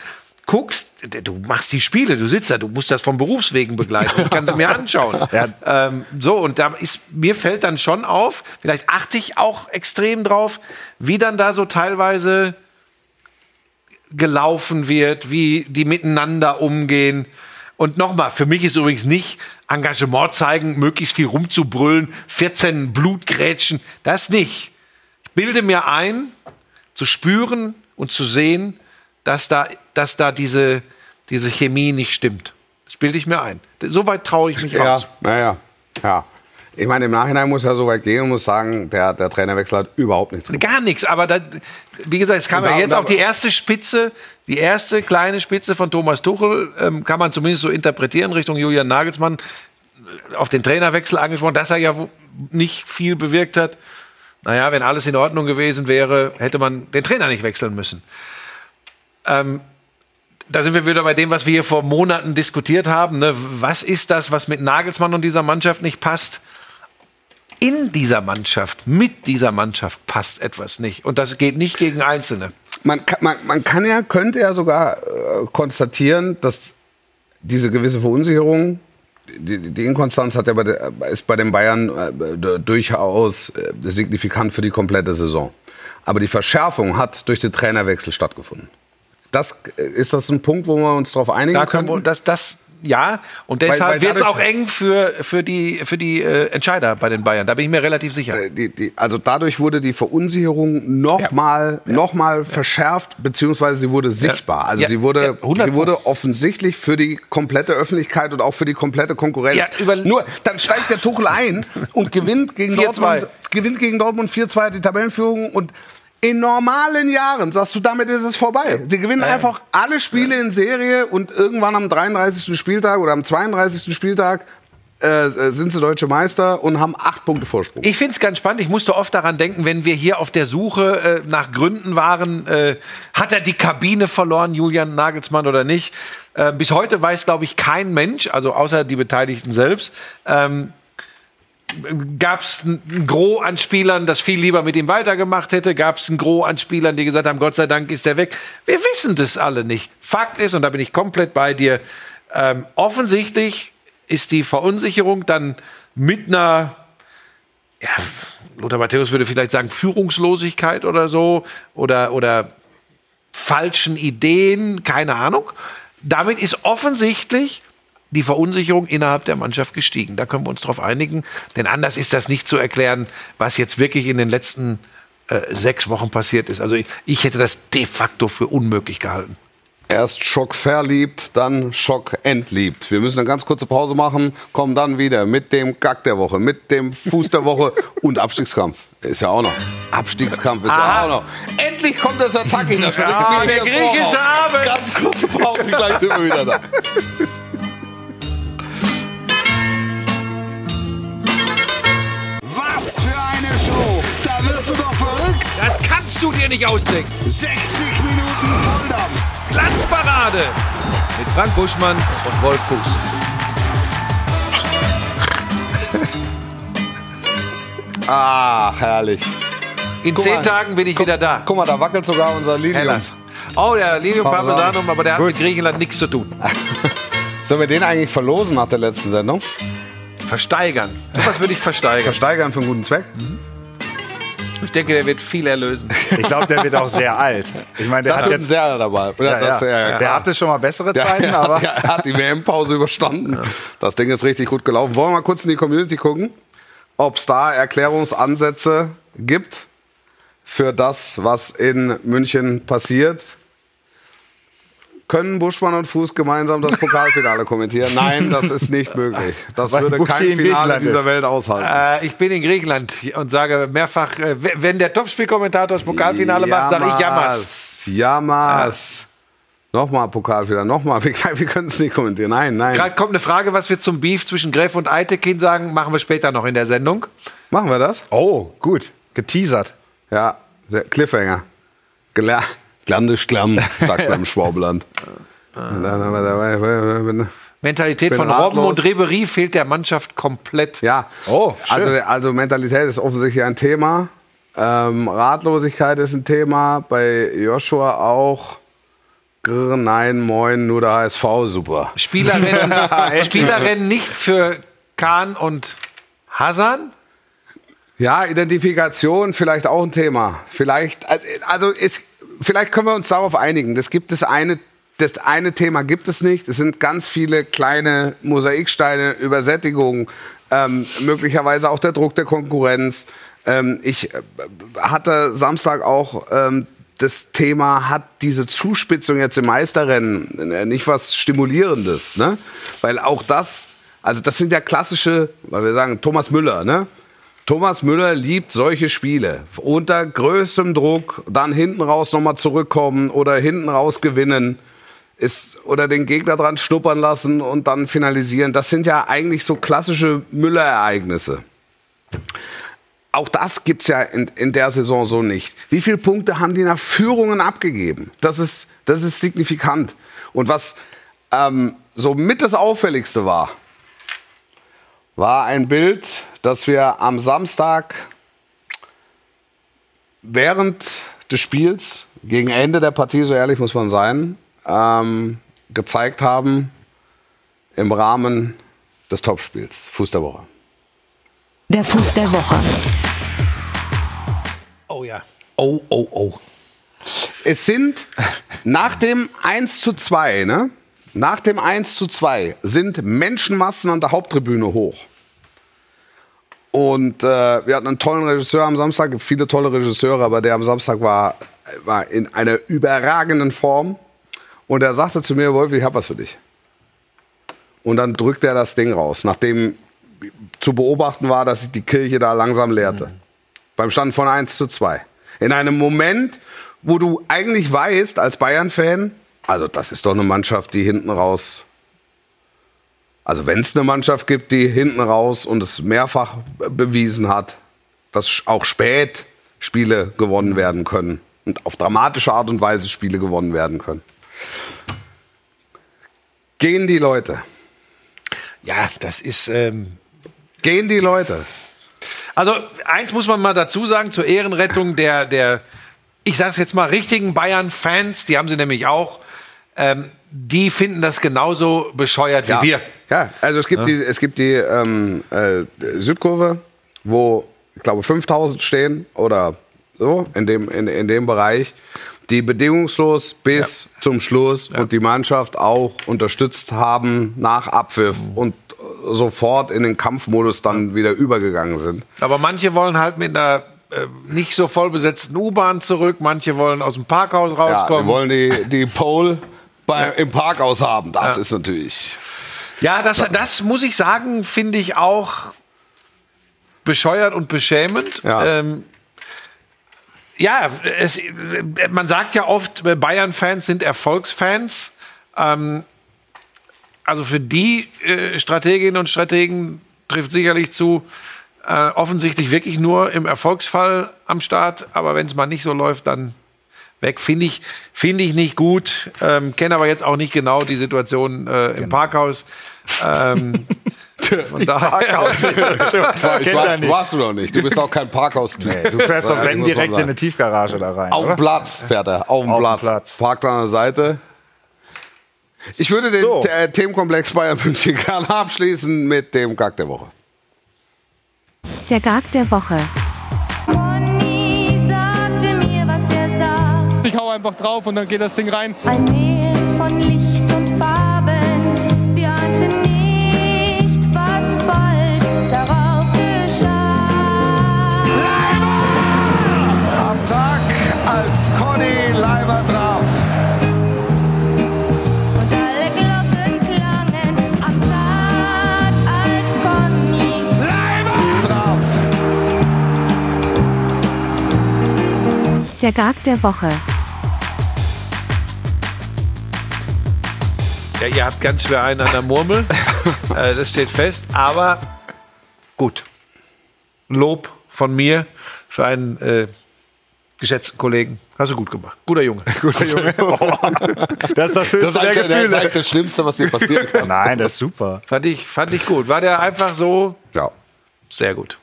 guckst, du machst die Spiele, du sitzt da, du musst das vom Berufswegen begleiten. Ich kann sie mir anschauen. ähm, so, und da ist, mir fällt dann schon auf, vielleicht achte ich auch extrem drauf, wie dann da so teilweise gelaufen wird, wie die miteinander umgehen. Und nochmal, für mich ist übrigens nicht Engagement zeigen, möglichst viel rumzubrüllen, 14 Blutgrätschen, das nicht. Ich bilde mir ein, zu spüren und zu sehen, dass da, dass da diese, diese Chemie nicht stimmt. Das bilde ich mir ein. Soweit traue ich mich Ja, aus. naja, ja. Ich meine, im Nachhinein muss ja so weit gehen und muss sagen, der, der Trainerwechsel hat überhaupt nichts gebracht. Gar nichts, aber da, wie gesagt, es kam da- ja jetzt da- auch die erste Spitze, die erste kleine Spitze von Thomas Tuchel, ähm, kann man zumindest so interpretieren, Richtung Julian Nagelsmann, äh, auf den Trainerwechsel angesprochen, dass er ja nicht viel bewirkt hat. Naja, wenn alles in Ordnung gewesen wäre, hätte man den Trainer nicht wechseln müssen. Ähm, da sind wir wieder bei dem, was wir hier vor Monaten diskutiert haben. Ne? Was ist das, was mit Nagelsmann und dieser Mannschaft nicht passt? In dieser Mannschaft, mit dieser Mannschaft passt etwas nicht. Und das geht nicht gegen Einzelne. Man kann, man, man kann ja, könnte ja sogar äh, konstatieren, dass diese gewisse Verunsicherung, die, die Inkonstanz hat ja bei der, ist bei den Bayern äh, durchaus äh, signifikant für die komplette Saison. Aber die Verschärfung hat durch den Trainerwechsel stattgefunden. Das, äh, ist das ein Punkt, wo wir uns darauf einigen Da können wir, das, das, ja, und deshalb wird es auch eng für, für die, für die äh, Entscheider bei den Bayern. Da bin ich mir relativ sicher. Äh, Die, die, also dadurch wurde die Verunsicherung nochmal noch mal verschärft, beziehungsweise sie wurde sichtbar. Also Ja. sie, wurde, Ja, 100 sie wurde offensichtlich für die komplette Öffentlichkeit und auch für die komplette Konkurrenz. Ja, Nur, dann steigt der Tuchel ein und gewinnt gegen 4-2. Dortmund, gewinnt gegen Dortmund 4-2 die Tabellenführung und in normalen Jahren sagst du, damit ist es vorbei. Sie gewinnen einfach alle Spiele in Serie und irgendwann am 33. Spieltag oder am 32. Spieltag äh, äh, sind sie deutsche Meister und haben acht Punkte Vorsprung. Ich finde es ganz spannend. Ich musste oft daran denken, wenn wir hier auf der Suche äh, nach Gründen waren, äh, hat er die Kabine verloren, Julian Nagelsmann oder nicht? Äh, bis heute weiß, glaube ich, kein Mensch, also außer die Beteiligten selbst, ähm, gab es ein Gros an Spielern, das viel lieber mit ihm weitergemacht hätte? Gab es ein Gros an Spielern, die gesagt haben, Gott sei Dank ist er weg? Wir wissen das alle nicht. Fakt ist, und da bin ich komplett bei dir, ähm, offensichtlich ist die Verunsicherung dann mit einer, ja, Lothar Matthäus würde vielleicht sagen, Führungslosigkeit oder so, oder, oder falschen Ideen, keine Ahnung. Damit ist offensichtlich die Verunsicherung innerhalb der Mannschaft gestiegen. Da können wir uns darauf einigen, denn anders ist das nicht zu erklären, was jetzt wirklich in den letzten äh, sechs Wochen passiert ist. Also ich, ich hätte das de facto für unmöglich gehalten. Erst Schock verliebt, dann Schock entliebt. Wir müssen eine ganz kurze Pause machen, kommen dann wieder mit dem Gack der Woche, mit dem Fuß der Woche und Abstiegskampf. Ist ja auch noch. Abstiegskampf ist ja Aha. auch noch. Endlich kommt das Attacking. Das Ja, der griechische Abend. Ganz kurze Pause, gleich sind wir wieder da. Wirst du doch verrückt! Das kannst du dir nicht ausdenken. 60 Minuten Volldampf! Glanzparade mit Frank Buschmann und Wolf Fuß. Ach, herrlich. In Guck zehn mal. Tagen bin ich wieder da. Guck mal, da wackelt sogar unser Lilium. Hellas. Oh, der Lilium Parmesan. Parmesanum, aber der hat mit Griechenland nichts zu tun. Sollen wir den eigentlich verlosen nach der letzten Sendung? Versteigern. Was würde ich versteigern? Versteigern für einen guten Zweck? Ich denke, der wird viel erlösen. Ich glaube, der wird auch sehr alt. Ich meine, der Da hat jetzt sehr dabei. Ja, Das- ja. ja, der hatte schon mal bessere Zeiten, er, aber. hat, er hat die WM-Pause überstanden. Das Ding ist richtig gut gelaufen. Wollen wir mal kurz in die Community gucken, ob es da Erklärungsansätze gibt für das, was in München passiert? Können Buschmann und Fuß gemeinsam das Pokalfinale kommentieren? Nein, das ist nicht möglich. Das Weil würde Buschi kein in Finale dieser. Welt aushalten. Äh, ich bin in Griechenland und sage mehrfach, äh, wenn der Topspielkommentator das Pokalfinale macht, sage ich Jammers. Jammers. Nochmal Pokalfinale, nochmal. Wir, wir können es nicht kommentieren. Nein, nein. Gerade kommt eine Frage, was wir zum Beef zwischen Greff und Eitekin sagen, machen wir später noch in der Sendung. Machen wir das? Oh, gut. Geteasert. Ja, Cliffhanger. Gla Glandisch klamm, sagt man im Schwabenland. Mentalität von Robben und Ribery fehlt der Mannschaft komplett. Ja, Oh, schön. also, also Mentalität ist offensichtlich ein Thema. Ähm, Ratlosigkeit ist ein Thema. Bei Joshua auch. Grr, nein, moin, nur der HSV, super. Spielerrennen, Spielerrennen nicht für Kahn und Hasan. Ja, Identifikation vielleicht auch ein Thema. Vielleicht, also, also ist, vielleicht können wir uns darauf einigen. Das gibt es eine, das eine Thema gibt es nicht. Es sind ganz viele kleine Mosaiksteine, Übersättigung, ähm, möglicherweise auch der Druck der Konkurrenz. Ähm, ich äh, hatte Samstag auch ähm, das Thema, hat diese Zuspitzung jetzt im Meisterrennen äh, nicht was Stimulierendes, ne? Weil auch das, also das sind ja klassische, weil wir sagen, Thomas Müller, ne? Thomas Müller liebt solche Spiele. Unter größtem Druck, dann hinten raus nochmal zurückkommen oder hinten raus gewinnen. Ist, oder den Gegner dran schnuppern lassen und dann finalisieren. Das sind ja eigentlich so klassische Müller-Ereignisse. Auch das gibt's ja in, in der Saison so nicht. Wie viele Punkte haben die nach Führungen abgegeben? Das ist, das ist signifikant. Und was ähm, so mit das Auffälligste war, war ein Bild, das wir am Samstag während des Spiels, gegen Ende der Partie, so ehrlich muss man sein, ähm, gezeigt haben im Rahmen des Topspiels, Fuß der Woche. Der Fuß der Woche. Oh ja. Oh, oh, oh. Es sind nach dem 1 zu 2, ne? Nach dem 1 zu 2 sind Menschenmassen an der Haupttribüne hoch. Und äh, wir hatten einen tollen Regisseur am Samstag, viele tolle Regisseure, aber der am Samstag war, war in einer überragenden Form. Und er sagte zu mir, Wolf, ich habe was für dich. Und dann drückt er das Ding raus, nachdem zu beobachten war, dass sich die Kirche da langsam leerte. Beim Stand von 1 zu 2. In einem Moment, wo du eigentlich weißt, als Bayern-Fan, also das ist doch eine Mannschaft, die hinten raus. Also wenn es eine Mannschaft gibt, die hinten raus und es mehrfach bewiesen hat, dass auch spät Spiele gewonnen werden können und auf dramatische Art und Weise Spiele gewonnen werden können. Gehen die Leute? Ja, das ist. Ähm, Gehen die Leute? also, eins muss man mal dazu sagen: zur Ehrenrettung der, der ich sage es jetzt mal, richtigen Bayern-Fans, die haben sie nämlich auch, ähm, die finden das genauso bescheuert wie wir. Ja, also es gibt die, es gibt die ähm, äh, Südkurve, wo ich glaube 5000 stehen oder so in dem, in, in dem Bereich, die bedingungslos bis zum Schluss und die Mannschaft auch unterstützt haben nach Abpfiff und äh, sofort in den Kampfmodus dann wieder übergegangen sind. Aber manche wollen halt mit einer äh, nicht so voll besetzten U-Bahn zurück, manche wollen aus dem Parkhaus Ja, wir rauskommen. wollen die, die Pole bei, im Parkhaus haben. Das ist natürlich. Ja, das, das muss ich sagen, finde ich auch bescheuert und beschämend. Ja. Ähm, ja, es, man sagt ja oft, Bayern-Fans sind Erfolgsfans. Ähm, also für die äh, Strateginnen und Strategen trifft sicherlich zu, äh, offensichtlich wirklich nur im Erfolgsfall am Start. Aber wenn es mal nicht so läuft, dann weg. Finde ich, finde ich nicht gut. Ähm, Kenne aber jetzt auch nicht genau die Situation äh, im Parkhaus. Ähm, von daher. Ich war, nicht. warst du noch nicht. Du bist auch kein Parkhaus-Typ. Du fährst doch, wenn, direkt in eine Tiefgarage da rein. Auf dem Platz fährt er, auf dem Platz. Platz. Parkt an der Seite. Ich würde den So. äh, Themenkomplex Bayern München gerne abschließen mit dem Gag der Woche. Der Gag der Woche. einfach drauf und dann geht das Ding rein. Ein Meer von Licht und Farben, wir ahnten nicht, was bald darauf geschah. Leiber! Am Tag, als Conny Leiber traf. Und alle Glocken klangen am Tag, als Conny Leiber traf. Der Gag der Woche. Ihr habt ganz schwer einen an der Murmel. äh, das steht fest. Aber gut. Lob von mir für einen äh, geschätzten Kollegen. Hast du gut gemacht. Guter Junge. Guter Junge. Das ist das höchste Das ist der eigentlich, das ist Gefühle. das Schlimmste, was dir passieren kann. Nein, das ist super. Fand ich, fand ich gut. War der einfach so Ja. sehr gut.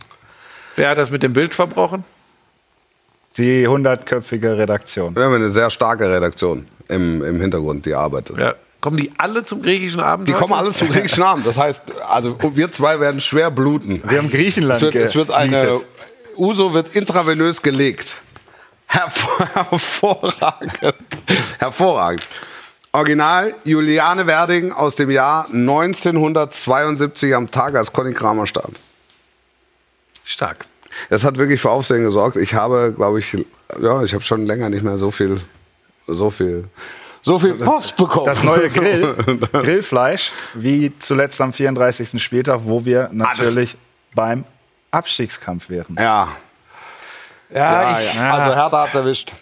Wer hat das mit dem Bild verbrochen? Die hundertköpfige Redaktion. Wir haben eine sehr starke Redaktion im, im Hintergrund, die arbeitet. Ja. Kommen die alle zum griechischen Abend? Die heute? kommen alle zum griechischen Abend. Das heißt, also wir zwei werden schwer bluten. Wir haben Griechenland Es wird, es wird eine. Uso wird intravenös gelegt. Hervor, hervorragend. Hervorragend. Original Juliane Werding aus dem Jahr 1972 am Tag, als Conny Kramer starb. Stark. Das hat wirklich für Aufsehen gesorgt. Ich habe, glaube ich, ja, ich habe schon länger nicht mehr so viel, so viel, so viel Post bekommen. Das neue Grill, Grillfleisch, wie zuletzt am 34. Spieltag, wo wir natürlich beim Abstiegskampf wären. Ja. Ja, Ja, ich, ja. Also Hertha hat's erwischt.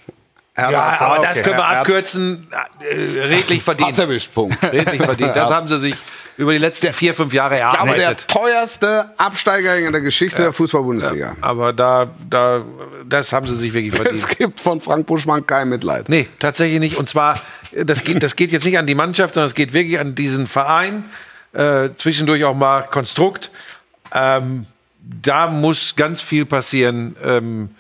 Hertha ja hat's aber erwischt. das können wir abkürzen. Äh, redlich Hat's verdient. erwischt, Punkt. Redlich verdient. Das haben sie sich über die letzten vier, fünf Jahre Ich glaube, der erarbeitet. teuerste Absteiger in der Geschichte der Fußball-Bundesliga. Aber da, da, das haben sie sich wirklich verdient. Es gibt von Frank Buschmann kein Mitleid. Nee, tatsächlich nicht. Und zwar, äh, das geht, das geht jetzt nicht an die Mannschaft, sondern es geht wirklich an diesen Verein. Äh, zwischendurch auch mal Konstrukt. Ähm, da muss ganz viel passieren. Ähm,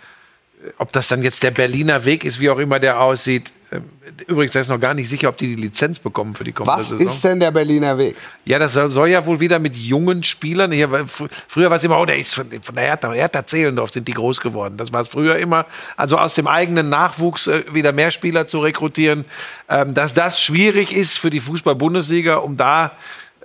ob das dann jetzt der Berliner Weg ist, wie auch immer der aussieht. Ähm, Übrigens, da ist noch gar nicht sicher, ob die die Lizenz bekommen für die kommende Was Saison. ist denn der Berliner Weg? Ja, das soll, soll ja wohl wieder mit jungen Spielern. Hier, fr- früher war es immer, oh, der ist von, von der Hertha, Hertha Zehlendorf sind die groß geworden. Das war es früher immer. Also aus dem eigenen Nachwuchs äh, wieder mehr Spieler zu rekrutieren. Ähm, dass das schwierig ist für die Fußball-Bundesliga, um da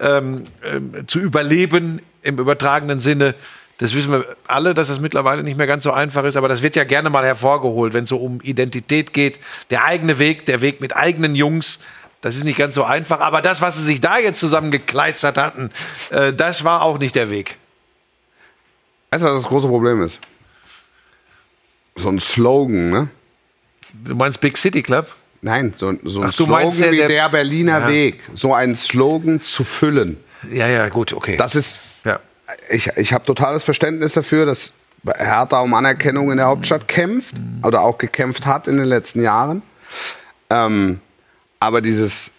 ähm, ähm, zu überleben im übertragenen Sinne. Das wissen wir alle, dass das mittlerweile nicht mehr ganz so einfach ist, aber das wird ja gerne mal hervorgeholt, wenn es so um Identität geht. Der eigene Weg, der Weg mit eigenen Jungs, das ist nicht ganz so einfach. Aber das, was sie sich da jetzt zusammengekleistert hatten, äh, das war auch nicht der Weg. Weißt du, was das große Problem ist? So ein Slogan, ne? Du meinst Big City Club? Nein, so, so ein Ach, du Slogan meinst der- wie der- der Berliner Ja. Weg. So einen Slogan zu füllen. Ja, ja, gut, okay. Das ist. Ich, ich habe totales Verständnis dafür, dass Hertha um Anerkennung in der Hauptstadt kämpft oder auch gekämpft hat in den letzten Jahren. Ähm, aber dieses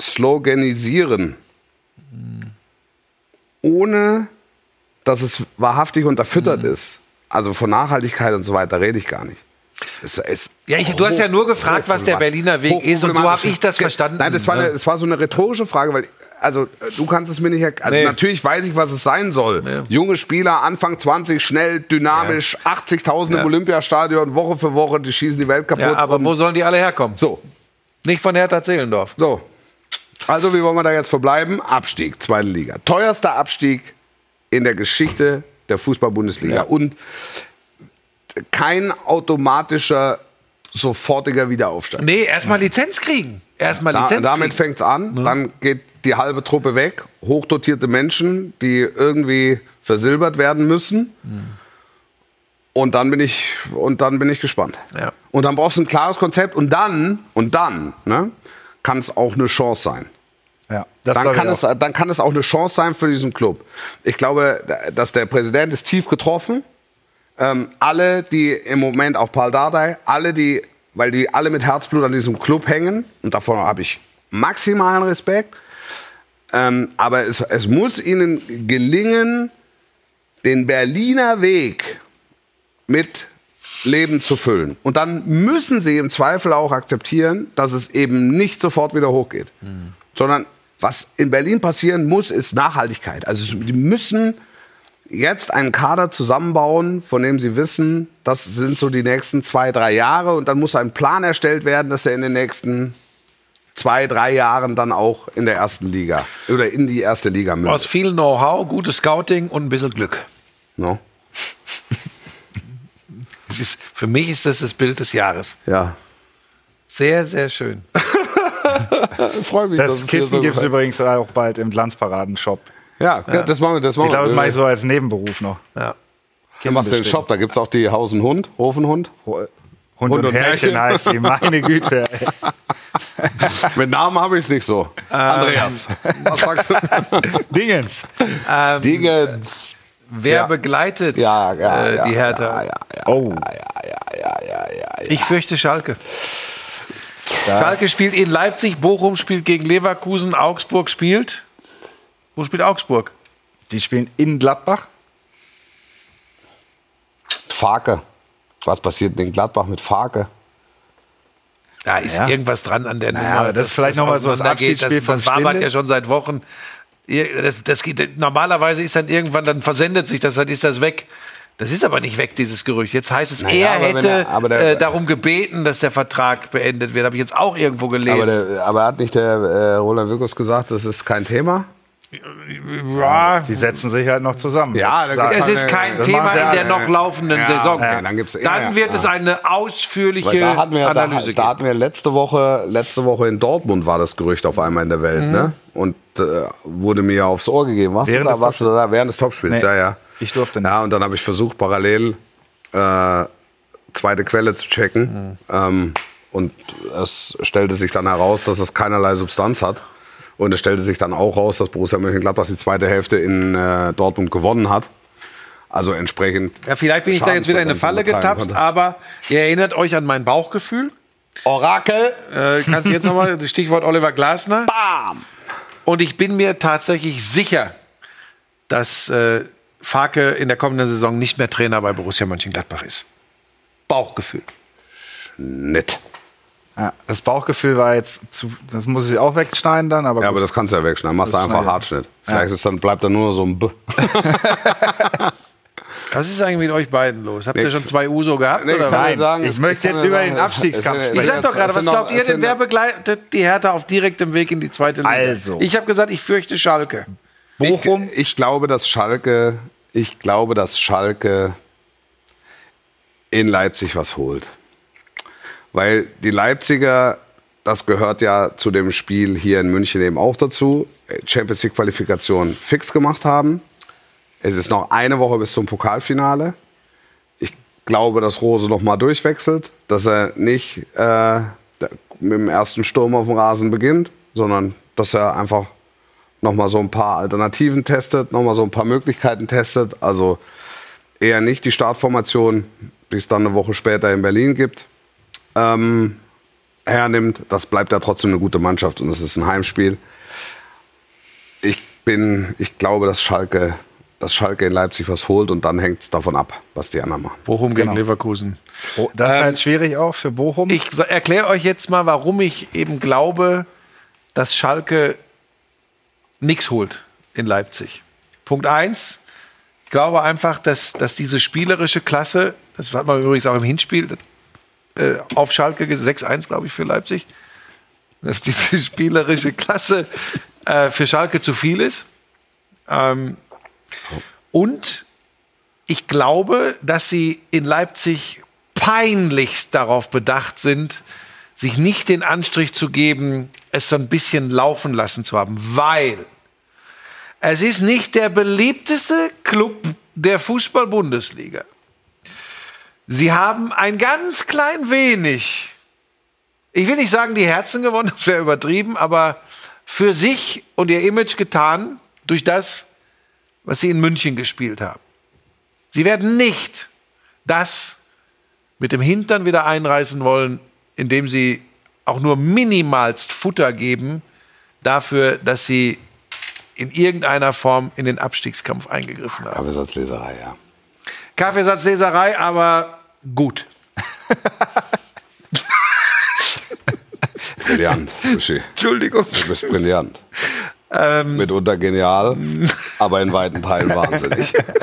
Sloganisieren, ohne dass es wahrhaftig unterfüttert ist, also von Nachhaltigkeit und so weiter rede ich gar nicht. Es, es, Ja, ich- du hast ja nur gefragt, was der Berliner Weg ist, und so habe ich das verstanden. Nein, das war, eine, das war so eine rhetorische Frage, weil also du kannst es mir nicht erklären. Also Nee. natürlich weiß ich, was es sein soll. Junge Spieler, Anfang 20, schnell, dynamisch, 80.000 im Ja. Olympiastadion, Woche für Woche, die schießen die Welt kaputt. ja, aber wo sollen die alle herkommen? so, Nicht von Hertha Zehlendorf. so. Also, wie wollen wir da jetzt verbleiben? Abstieg, zweite Liga. Teuerster Abstieg in der Geschichte der Fußball-Bundesliga. Ja. Und kein automatischer, sofortiger Wiederaufstieg. Nee, erstmal Lizenz kriegen. Erstmal Da, Lizenz damit kriegen. fängt's an. Dann geht die halbe Truppe weg. Hochdotierte Menschen, die irgendwie versilbert werden müssen. Und dann bin ich und dann bin ich gespannt. Ja. Und dann brauchst du ein klares Konzept und dann und dann ne, kann es auch eine Chance sein. Ja, das Dann kann, es, auch. dann kann es auch eine Chance sein für diesen Club. Ich glaube, dass der Präsident ist tief getroffen. Ähm, alle, die im Moment, auch Paul Dardai, alle, die, weil die alle mit Herzblut an diesem Club hängen, und davon habe ich maximalen Respekt, ähm, aber es, es muss ihnen gelingen, den Berliner Weg mit Leben zu füllen. Und dann müssen sie im Zweifel auch akzeptieren, dass es eben nicht sofort wieder hochgeht. Sondern was in Berlin passieren muss, ist Nachhaltigkeit. Also die müssen jetzt einen Kader zusammenbauen, von dem sie wissen, das sind so die nächsten zwei, drei Jahre. Und dann muss ein Plan erstellt werden, dass er in den nächsten zwei, drei Jahren dann auch in der ersten Liga oder in die erste Liga Aus mündet. viel Know-how, gutes Scouting und ein bisschen Glück. No? Das ist, für mich ist das das Bild des Jahres. Ja. Sehr, sehr schön. Ich freue mich, Das dass es Kissen so gibt es übrigens auch bald im Glanzparaden-Shop. Ja, das machen wir. Das machen Ich glaube, das mache ich so als Nebenberuf noch. Ja. Du machst den Shop, da gibt es auch die Haus und Hund, Hund. Ho- Hund, Hund und, und Herrchen Herrchen. heißt sie, meine Güte. ey. Mit Namen habe ich es nicht so. Andreas. Was sagst du? Dingens. Dingens. Wer Ja. begleitet Ja, ja, äh, ja, die Hertha? Ja, ja, ja. Oh, Ich fürchte Schalke. Schalke spielt in Leipzig, Bochum spielt gegen Leverkusen, Augsburg spielt. Wo spielt Augsburg? die spielen in Gladbach. Farke. Was passiert in Gladbach mit Farke? Da ist Ja. irgendwas dran an der Naja, Nummer. aber das ist vielleicht noch mal so das auseinandergeht. Abschiedsspiel Das, von das wabert Stindl. ja schon seit Wochen. Das, das geht, normalerweise ist dann irgendwann, dann versendet sich das, dann ist das weg. Das ist aber nicht weg, dieses Gerücht. Jetzt heißt es, Naja, er hätte er- aber der- äh, darum gebeten, dass der Vertrag beendet wird. Habe ich jetzt auch irgendwo gelesen. Aber, der, aber hat nicht der äh, Roland Wirkus gesagt, das ist kein Thema? Ja, Die setzen sich halt noch zusammen. Ja, da es ist kein Thema in der noch laufenden Ja, Saison. okay, dann gibt's- ja, Dann ja, wird ja. es eine ausführliche da hatten wir, da, Analyse da geben. hatten wir letzte Woche, letzte Woche in Dortmund war das Gerücht auf einmal in der Welt, Mhm. ne? Und äh, wurde mir aufs Ohr gegeben. Warst Während du da? des Warst du da? Während des Topspiels, Nee, ja, ja. ich durfte nicht. Ja, und dann habe ich versucht, parallel äh, zweite Quelle zu checken. Mhm. Ähm, und es stellte sich dann heraus, dass es keinerlei Substanz hat. Und es stellte sich dann auch raus, dass Borussia Mönchengladbach die zweite Hälfte in äh, Dortmund gewonnen hat. Also entsprechend. Ja, vielleicht bin ich da jetzt wieder in eine Falle getapst, aber ihr erinnert euch an mein Bauchgefühl. Orakel. Äh, kannst du jetzt nochmal, das Stichwort Oliver Glasner. Bam! Und ich bin mir tatsächlich sicher, dass äh, Farke in der kommenden Saison nicht mehr Trainer bei Borussia Mönchengladbach ist. Bauchgefühl. Nett. Ja, das Bauchgefühl war jetzt zu, das muss ich auch wegschneiden dann, aber, Ja, gut. aber das kannst du ja wegschneiden. Machst du einfach. Hartschnitt. Vielleicht ist dann, bleibt da nur so ein B. Was ist eigentlich mit euch beiden los? Habt ihr Nix. schon zwei Uso gehabt? Nee, oder ich sagen, ich möchte jetzt ja über den Abstiegskampf sprechen. Ich sag doch gerade, was glaubt ihr denn, wer begleitet die Hertha auf direktem Weg in die zweite Liga? Also. Ich habe gesagt, ich fürchte Schalke. Bochum, Ich, ich glaube, dass Schalke, ich glaube, dass Schalke in Leipzig was holt. Weil die Leipziger, das gehört ja zu dem Spiel hier in München eben auch dazu, Champions League Qualifikation fix gemacht haben. Es ist noch eine Woche bis zum Pokalfinale. Ich glaube, dass Rose noch mal durchwechselt, dass er nicht äh, mit dem ersten Sturm auf dem Rasen beginnt, sondern dass er einfach noch mal so ein paar Alternativen testet, noch mal so ein paar Möglichkeiten testet. Also eher nicht die Startformation, die es dann eine Woche später in Berlin gibt, ähm, hernimmt. Das bleibt ja trotzdem eine gute Mannschaft und es ist ein Heimspiel. Ich bin, ich glaube, dass Schalke, dass Schalke in Leipzig was holt und dann hängt es davon ab, was die anderen machen. Bochum gegen Genau. Leverkusen. Oh, das ist Ähm, halt schwierig auch für Bochum. Ich erkläre euch jetzt mal, warum ich eben glaube, dass Schalke nichts holt in Leipzig. Punkt eins: Ich glaube einfach, dass, dass diese spielerische Klasse, das hat man übrigens auch im Hinspiel äh, auf Schalke, 6-1, glaube ich, für Leipzig, dass diese spielerische Klasse äh, für Schalke zu viel ist. Ähm, und ich glaube, dass sie in Leipzig peinlichst darauf bedacht sind, sich nicht den Anstrich zu geben, es so ein bisschen laufen lassen zu haben, weil es ist nicht der beliebteste Club der Fußball-Bundesliga. Sie haben ein ganz klein wenig, ich will nicht sagen, die Herzen gewonnen, das wäre übertrieben, aber für sich und ihr Image getan durch das, was sie in München gespielt haben. Sie werden nicht das mit dem Hintern wieder einreißen wollen, indem sie auch nur minimalst Futter geben dafür, dass sie in irgendeiner Form in den Abstiegskampf eingegriffen haben. Kaffeesatzleserei, ja. Kaffeesatzleserei, aber gut. Brillant, Buschi. Entschuldigung. Du bist brillant. Ähm. Mitunter genial, aber in weiten Teilen wahnsinnig.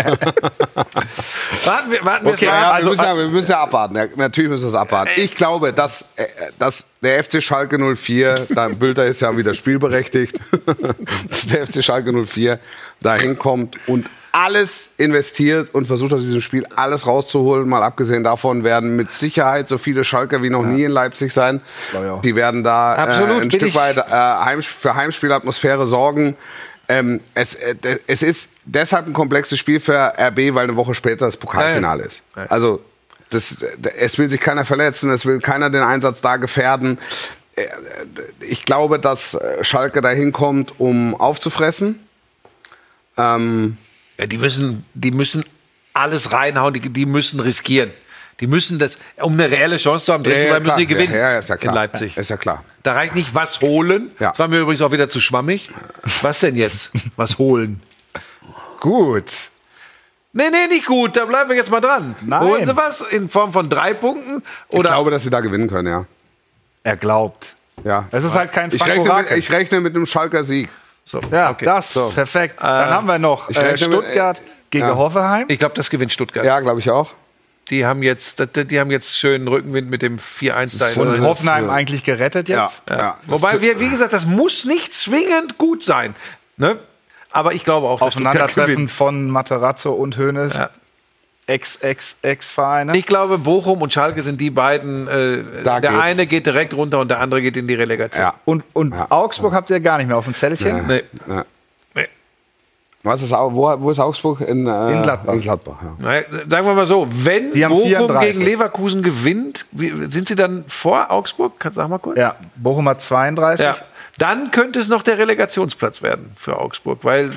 Warten wir, warten Okay, wir ja, mal. wir, Also, müssen ja, wir müssen ja abwarten. Ja, natürlich müssen wir es abwarten. Ich glaube, dass, äh, dass der FC Schalke 04, da Bülter ist ja wieder spielberechtigt, dass der FC Schalke 04 da hinkommt und alles investiert und versucht aus diesem Spiel alles rauszuholen. Mal abgesehen davon werden mit Sicherheit so viele Schalker wie noch nie in Leipzig sein. Die werden da Absolut, äh, ein Stück weit äh, Heim, für Heimspielatmosphäre sorgen. Ähm, es, äh, es ist deshalb ein komplexes Spiel für RB, weil eine Woche später das Pokalfinale ist. Also das, es will sich keiner verletzen, es will keiner den Einsatz da gefährden. Äh, Ich glaube, dass äh, Schalke da hinkommt, um aufzufressen. Ähm, Ja, die müssen, die müssen alles reinhauen, die, die müssen riskieren. Die müssen das, um eine reelle Chance zu haben, drin zu bleiben, müssen die gewinnen Ja, ja, ist ja klar. in Leipzig. Ist ja klar. Da reicht nicht was holen. Ja. Das war mir übrigens auch wieder zu schwammig. Was denn jetzt? Was holen? Gut. Nee, nee, nicht gut. Da bleiben wir jetzt mal dran. Nein. Holen Sie was in Form von drei Punkten? Ich Oder glaube, dass sie da gewinnen können, ja. Er glaubt. ja. Es ist halt kein Ich rechne, mit, ich rechne mit einem Schalker Sieg. so, Ja, okay. das. Perfekt. Dann haben wir noch ich äh, rechne mit- Stuttgart gegen ja. Hoffenheim. Ich glaube, das gewinnt Stuttgart. Ja, glaube ich auch. Die haben jetzt, die die haben jetzt schönen Rückenwind mit dem 4-1 da. in Und Hoffenheim ja. eigentlich gerettet jetzt. ja. Wobei, wir, wie gesagt, das muss nicht zwingend gut sein. Ne? Aber ich glaube auch, dass Aufeinandertreffen von Materazzo und Hoeneß. Ja. Ex-Ex-Ex-Vereine. Ich glaube, Bochum und Schalke sind die beiden. Äh, Da der geht's. eine geht direkt runter und der andere geht in die Relegation. Ja. Und, und Ja. Augsburg habt ihr gar nicht mehr auf dem Zettelchen. Nee. Ja. Nee. Was ist, wo, wo ist Augsburg? In, äh, In Gladbach. In Gladbach, ja. Naja, Sagen wir mal so, wenn Bochum 34. gegen Leverkusen gewinnt, wie, sind sie dann vor Augsburg? Kannst du sag mal kurz? Ja, Bochum hat 32. Ja. Dann könnte es noch der Relegationsplatz werden für Augsburg, weil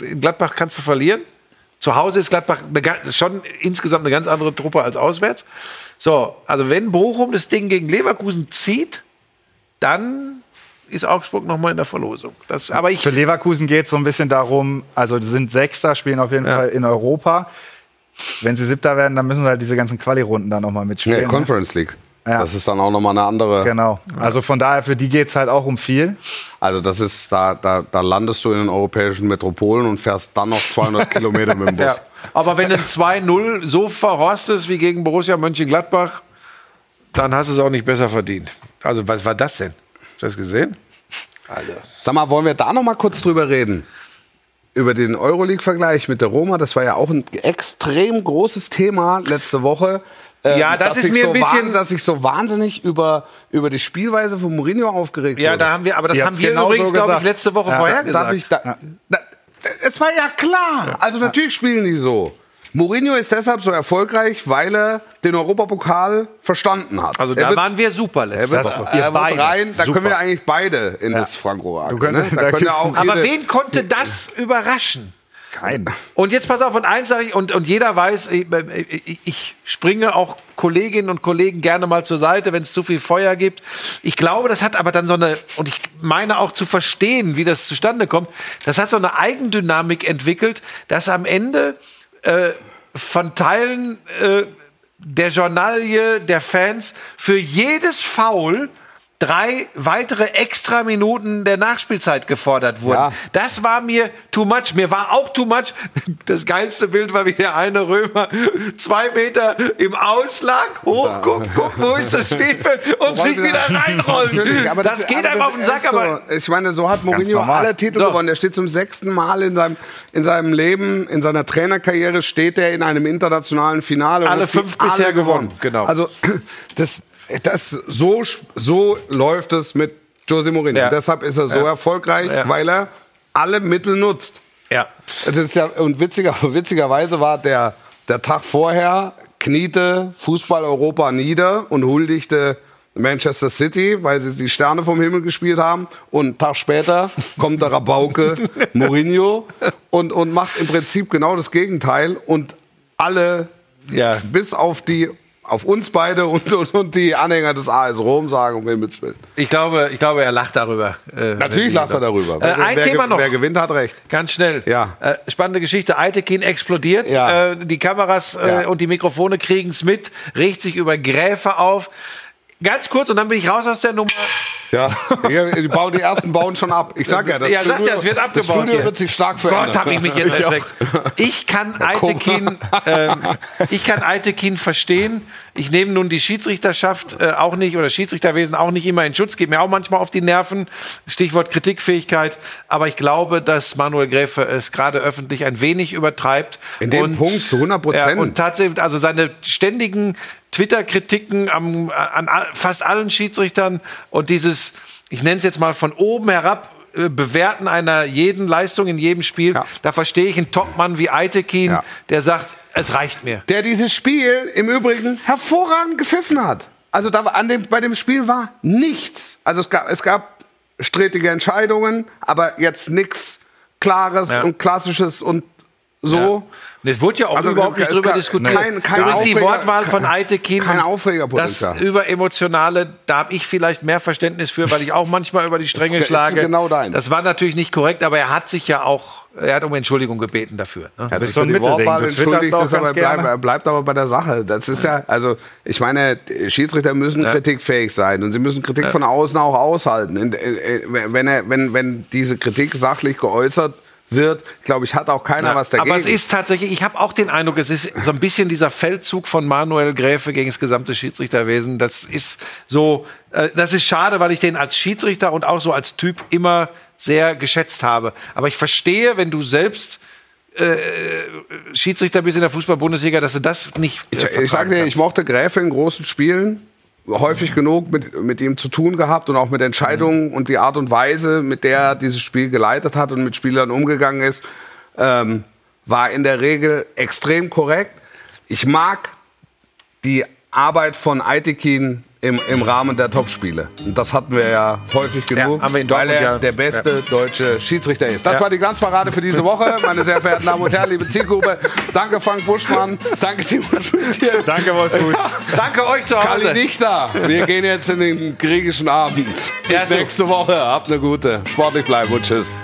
in Gladbach kannst du verlieren. Zu Hause ist Gladbach schon insgesamt eine ganz andere Truppe als auswärts. So, also wenn Bochum das Ding gegen Leverkusen zieht, dann ist Augsburg noch mal in der Verlosung. Das, aber ich, Für Leverkusen geht es so ein bisschen darum, also die sind Sechster, spielen auf jeden Ja. Fall in Europa. Wenn sie Siebter werden, dann müssen sie halt diese ganzen Quali-Runden da nochmal mitspielen. Nee, ne? Conference League. Ja. Das ist dann auch nochmal eine andere. Genau. Also von daher, für die geht es halt auch um viel. Also das ist, da, da, da landest du in den europäischen Metropolen und fährst dann noch 200 Kilometer mit dem Bus. ja. aber wenn du ein 2-0 so verrostest wie gegen Borussia Mönchengladbach, dann hast du es auch nicht besser verdient. Also was war das denn? Hast du das gesehen? Also. Sag mal, wollen wir da noch mal kurz drüber reden? Über den Euroleague-Vergleich mit der Roma, das war ja auch ein extrem großes Thema letzte Woche. Ähm, Ja, das dass ist ich mir so ein bisschen- dass ich so wahnsinnig über, über die Spielweise von Mourinho aufgeregt Ja, wurde. da haben wir, aber das Ihr haben wir genau übrigens, so glaube ich, gesagt. letzte Woche Ja, vorhergesagt. Darf ich da, da, es war ja klar. Also natürlich spielen die so. Mourinho ist deshalb so erfolgreich, weil er den Europapokal verstanden hat. also da wird- waren wir super er letzte wird, Woche. er wird beide. rein, da Super. können wir eigentlich beide in das Franco-Orakel. Du könntest- ne? da Da können ja gibt's- auch Aber wen konnte das überraschen? Kein. Und jetzt pass auf, und eins sage ich, und, und jeder weiß, ich, springe auch Kolleginnen und Kollegen gerne mal zur Seite, wenn es zu viel Feuer gibt. Ich glaube, das hat aber dann so eine, und ich meine auch zu verstehen, wie das zustande kommt, das hat so eine Eigendynamik entwickelt, dass am Ende äh, von Teilen äh, der Journalie der Fans für jedes Foul drei weitere extra Minuten der Nachspielzeit gefordert wurden. Ja. Das war mir too much. Mir war auch too much. Das geilste Bild war, wie der eine Römer zwei Meter im Ausschlag hochguckt, guckt, wo ist das Spielfeld und sich wieder reinrollt. Aber das, geht einem das auf den Sack, so. aber Ich meine, so hat Mourinho alle Titel So. gewonnen. Er steht zum sechsten Mal in seinem, in seinem Leben, in seiner Trainerkarriere, steht er in einem internationalen Finale. und Alle fünf bisher gewonnen, genau. Also, das, das, so, so läuft es mit Jose Mourinho. Ja. Deshalb ist er so Ja. erfolgreich, Ja. weil er alle Mittel nutzt. ja. Das ist ja, und witziger, witzigerweise war der, der Tag vorher, kniete Fußball Europa nieder und huldigte Manchester City, weil sie die Sterne vom Himmel gespielt haben. Und einen Tag später kommt der Rabauke Mourinho und, und macht im Prinzip genau das Gegenteil. Und alle, Ja. bis auf die auf uns beide und, und, und die Anhänger des AS Rom sagen, um Himmels Willen. Ich glaube, ich glaube, er lacht darüber. äh, Natürlich lacht er darüber. Äh, ein wer, Thema noch. Wer gewinnt, hat recht. Ganz schnell. Ja. Äh, spannende Geschichte. Eitekin explodiert. Ja. Äh, die Kameras äh, Ja. und die Mikrofone kriegen es mit, regt sich über Gräfe auf. Ganz kurz und dann bin ich raus aus der Nummer. Ja, die, bauen, die ersten bauen schon ab. Ich sag ja, das Ja, sag ja, es wird Das abgebaut Studio hier. wird sich stark verändern. Gott, habe ich mich jetzt erschreckt. Ich kann Eitekin, ähm, ich kann Eitekin verstehen. Ich nehme nun die Schiedsrichterschaft äh, auch nicht oder Schiedsrichterwesen auch nicht immer in Schutz. Geht mir auch manchmal auf die Nerven. Stichwort Kritikfähigkeit. Aber ich glaube, dass Manuel Gräfe es gerade öffentlich ein wenig übertreibt. In dem Punkt zu 100 Prozent. Ja, und tatsächlich, also seine ständigen Twitter-Kritiken an all- fast allen Schiedsrichtern und dieses, ich nenne es jetzt mal von oben herab, äh, Bewerten einer jeden Leistung in jedem Spiel, Ja. da verstehe ich einen Topmann wie Eitekin, Ja. der sagt, Es reicht mir. der dieses Spiel im Übrigen hervorragend gepfiffen hat. Also da an dem, bei dem Spiel war nichts. Also es gab, es gab strittige Entscheidungen, aber jetzt nichts Klares Ja. und Klassisches und so. Und es wurde ja auch Also, überhaupt nicht drüber diskutiert. kein- kein Übrigens die Wortwahl von Eitekin. kein Aufregerpotenzial. Das Überemotionale, da habe ich vielleicht mehr Verständnis für, weil ich auch manchmal über die Stränge Das schlage. genau deins. Das war natürlich nicht korrekt, aber er hat sich ja auch, er hat um Entschuldigung gebeten dafür. Ne? Er hat sich so für ein die. Wortwahl entschuldigt, ist aber ganz bleib, gerne. er bleibt aber bei der Sache. Das ist ja, also ich meine, Schiedsrichter müssen kritikfähig sein und sie müssen Kritik von außen auch aushalten. Wenn, er, wenn, wenn diese Kritik sachlich geäußert wird, glaube ich, hat auch keiner was dagegen. Aber es ist tatsächlich, ich habe auch den Eindruck, es ist so ein bisschen dieser Feldzug von Manuel Gräfe gegen das gesamte Schiedsrichterwesen. Das ist so, äh, das ist schade, weil ich den als Schiedsrichter und auch so als Typ immer sehr geschätzt habe. Aber ich verstehe, wenn du selbst äh, Schiedsrichter bist in der Fußball-Bundesliga, dass du das nicht. Ich, ich sag dir, ich mochte Gräfe in großen Spielen häufig genug mit, mit ihm zu tun gehabt und auch mit Entscheidungen und die Art und Weise, mit der er dieses Spiel geleitet hat und mit Spielern umgegangen ist, ähm, war in der Regel extrem korrekt. Ich mag die Arbeit von Aitekin im, im Rahmen der Topspiele. Und das hatten wir ja häufig genug, in weil er ja. der beste deutsche Schiedsrichter ist. Das Ja. war die Glanzparade für diese Woche. Meine sehr verehrten Damen und Herren, liebe Zielgruppe. Danke Frank Buschmann. Danke Timon. Danke, Wolf. Danke euch zu Kali Hause. nicht da. Wir gehen jetzt in den griechischen Abend. Bis Ja, nächste Woche. Habt eine gute. Sportlich bleiben und tschüss.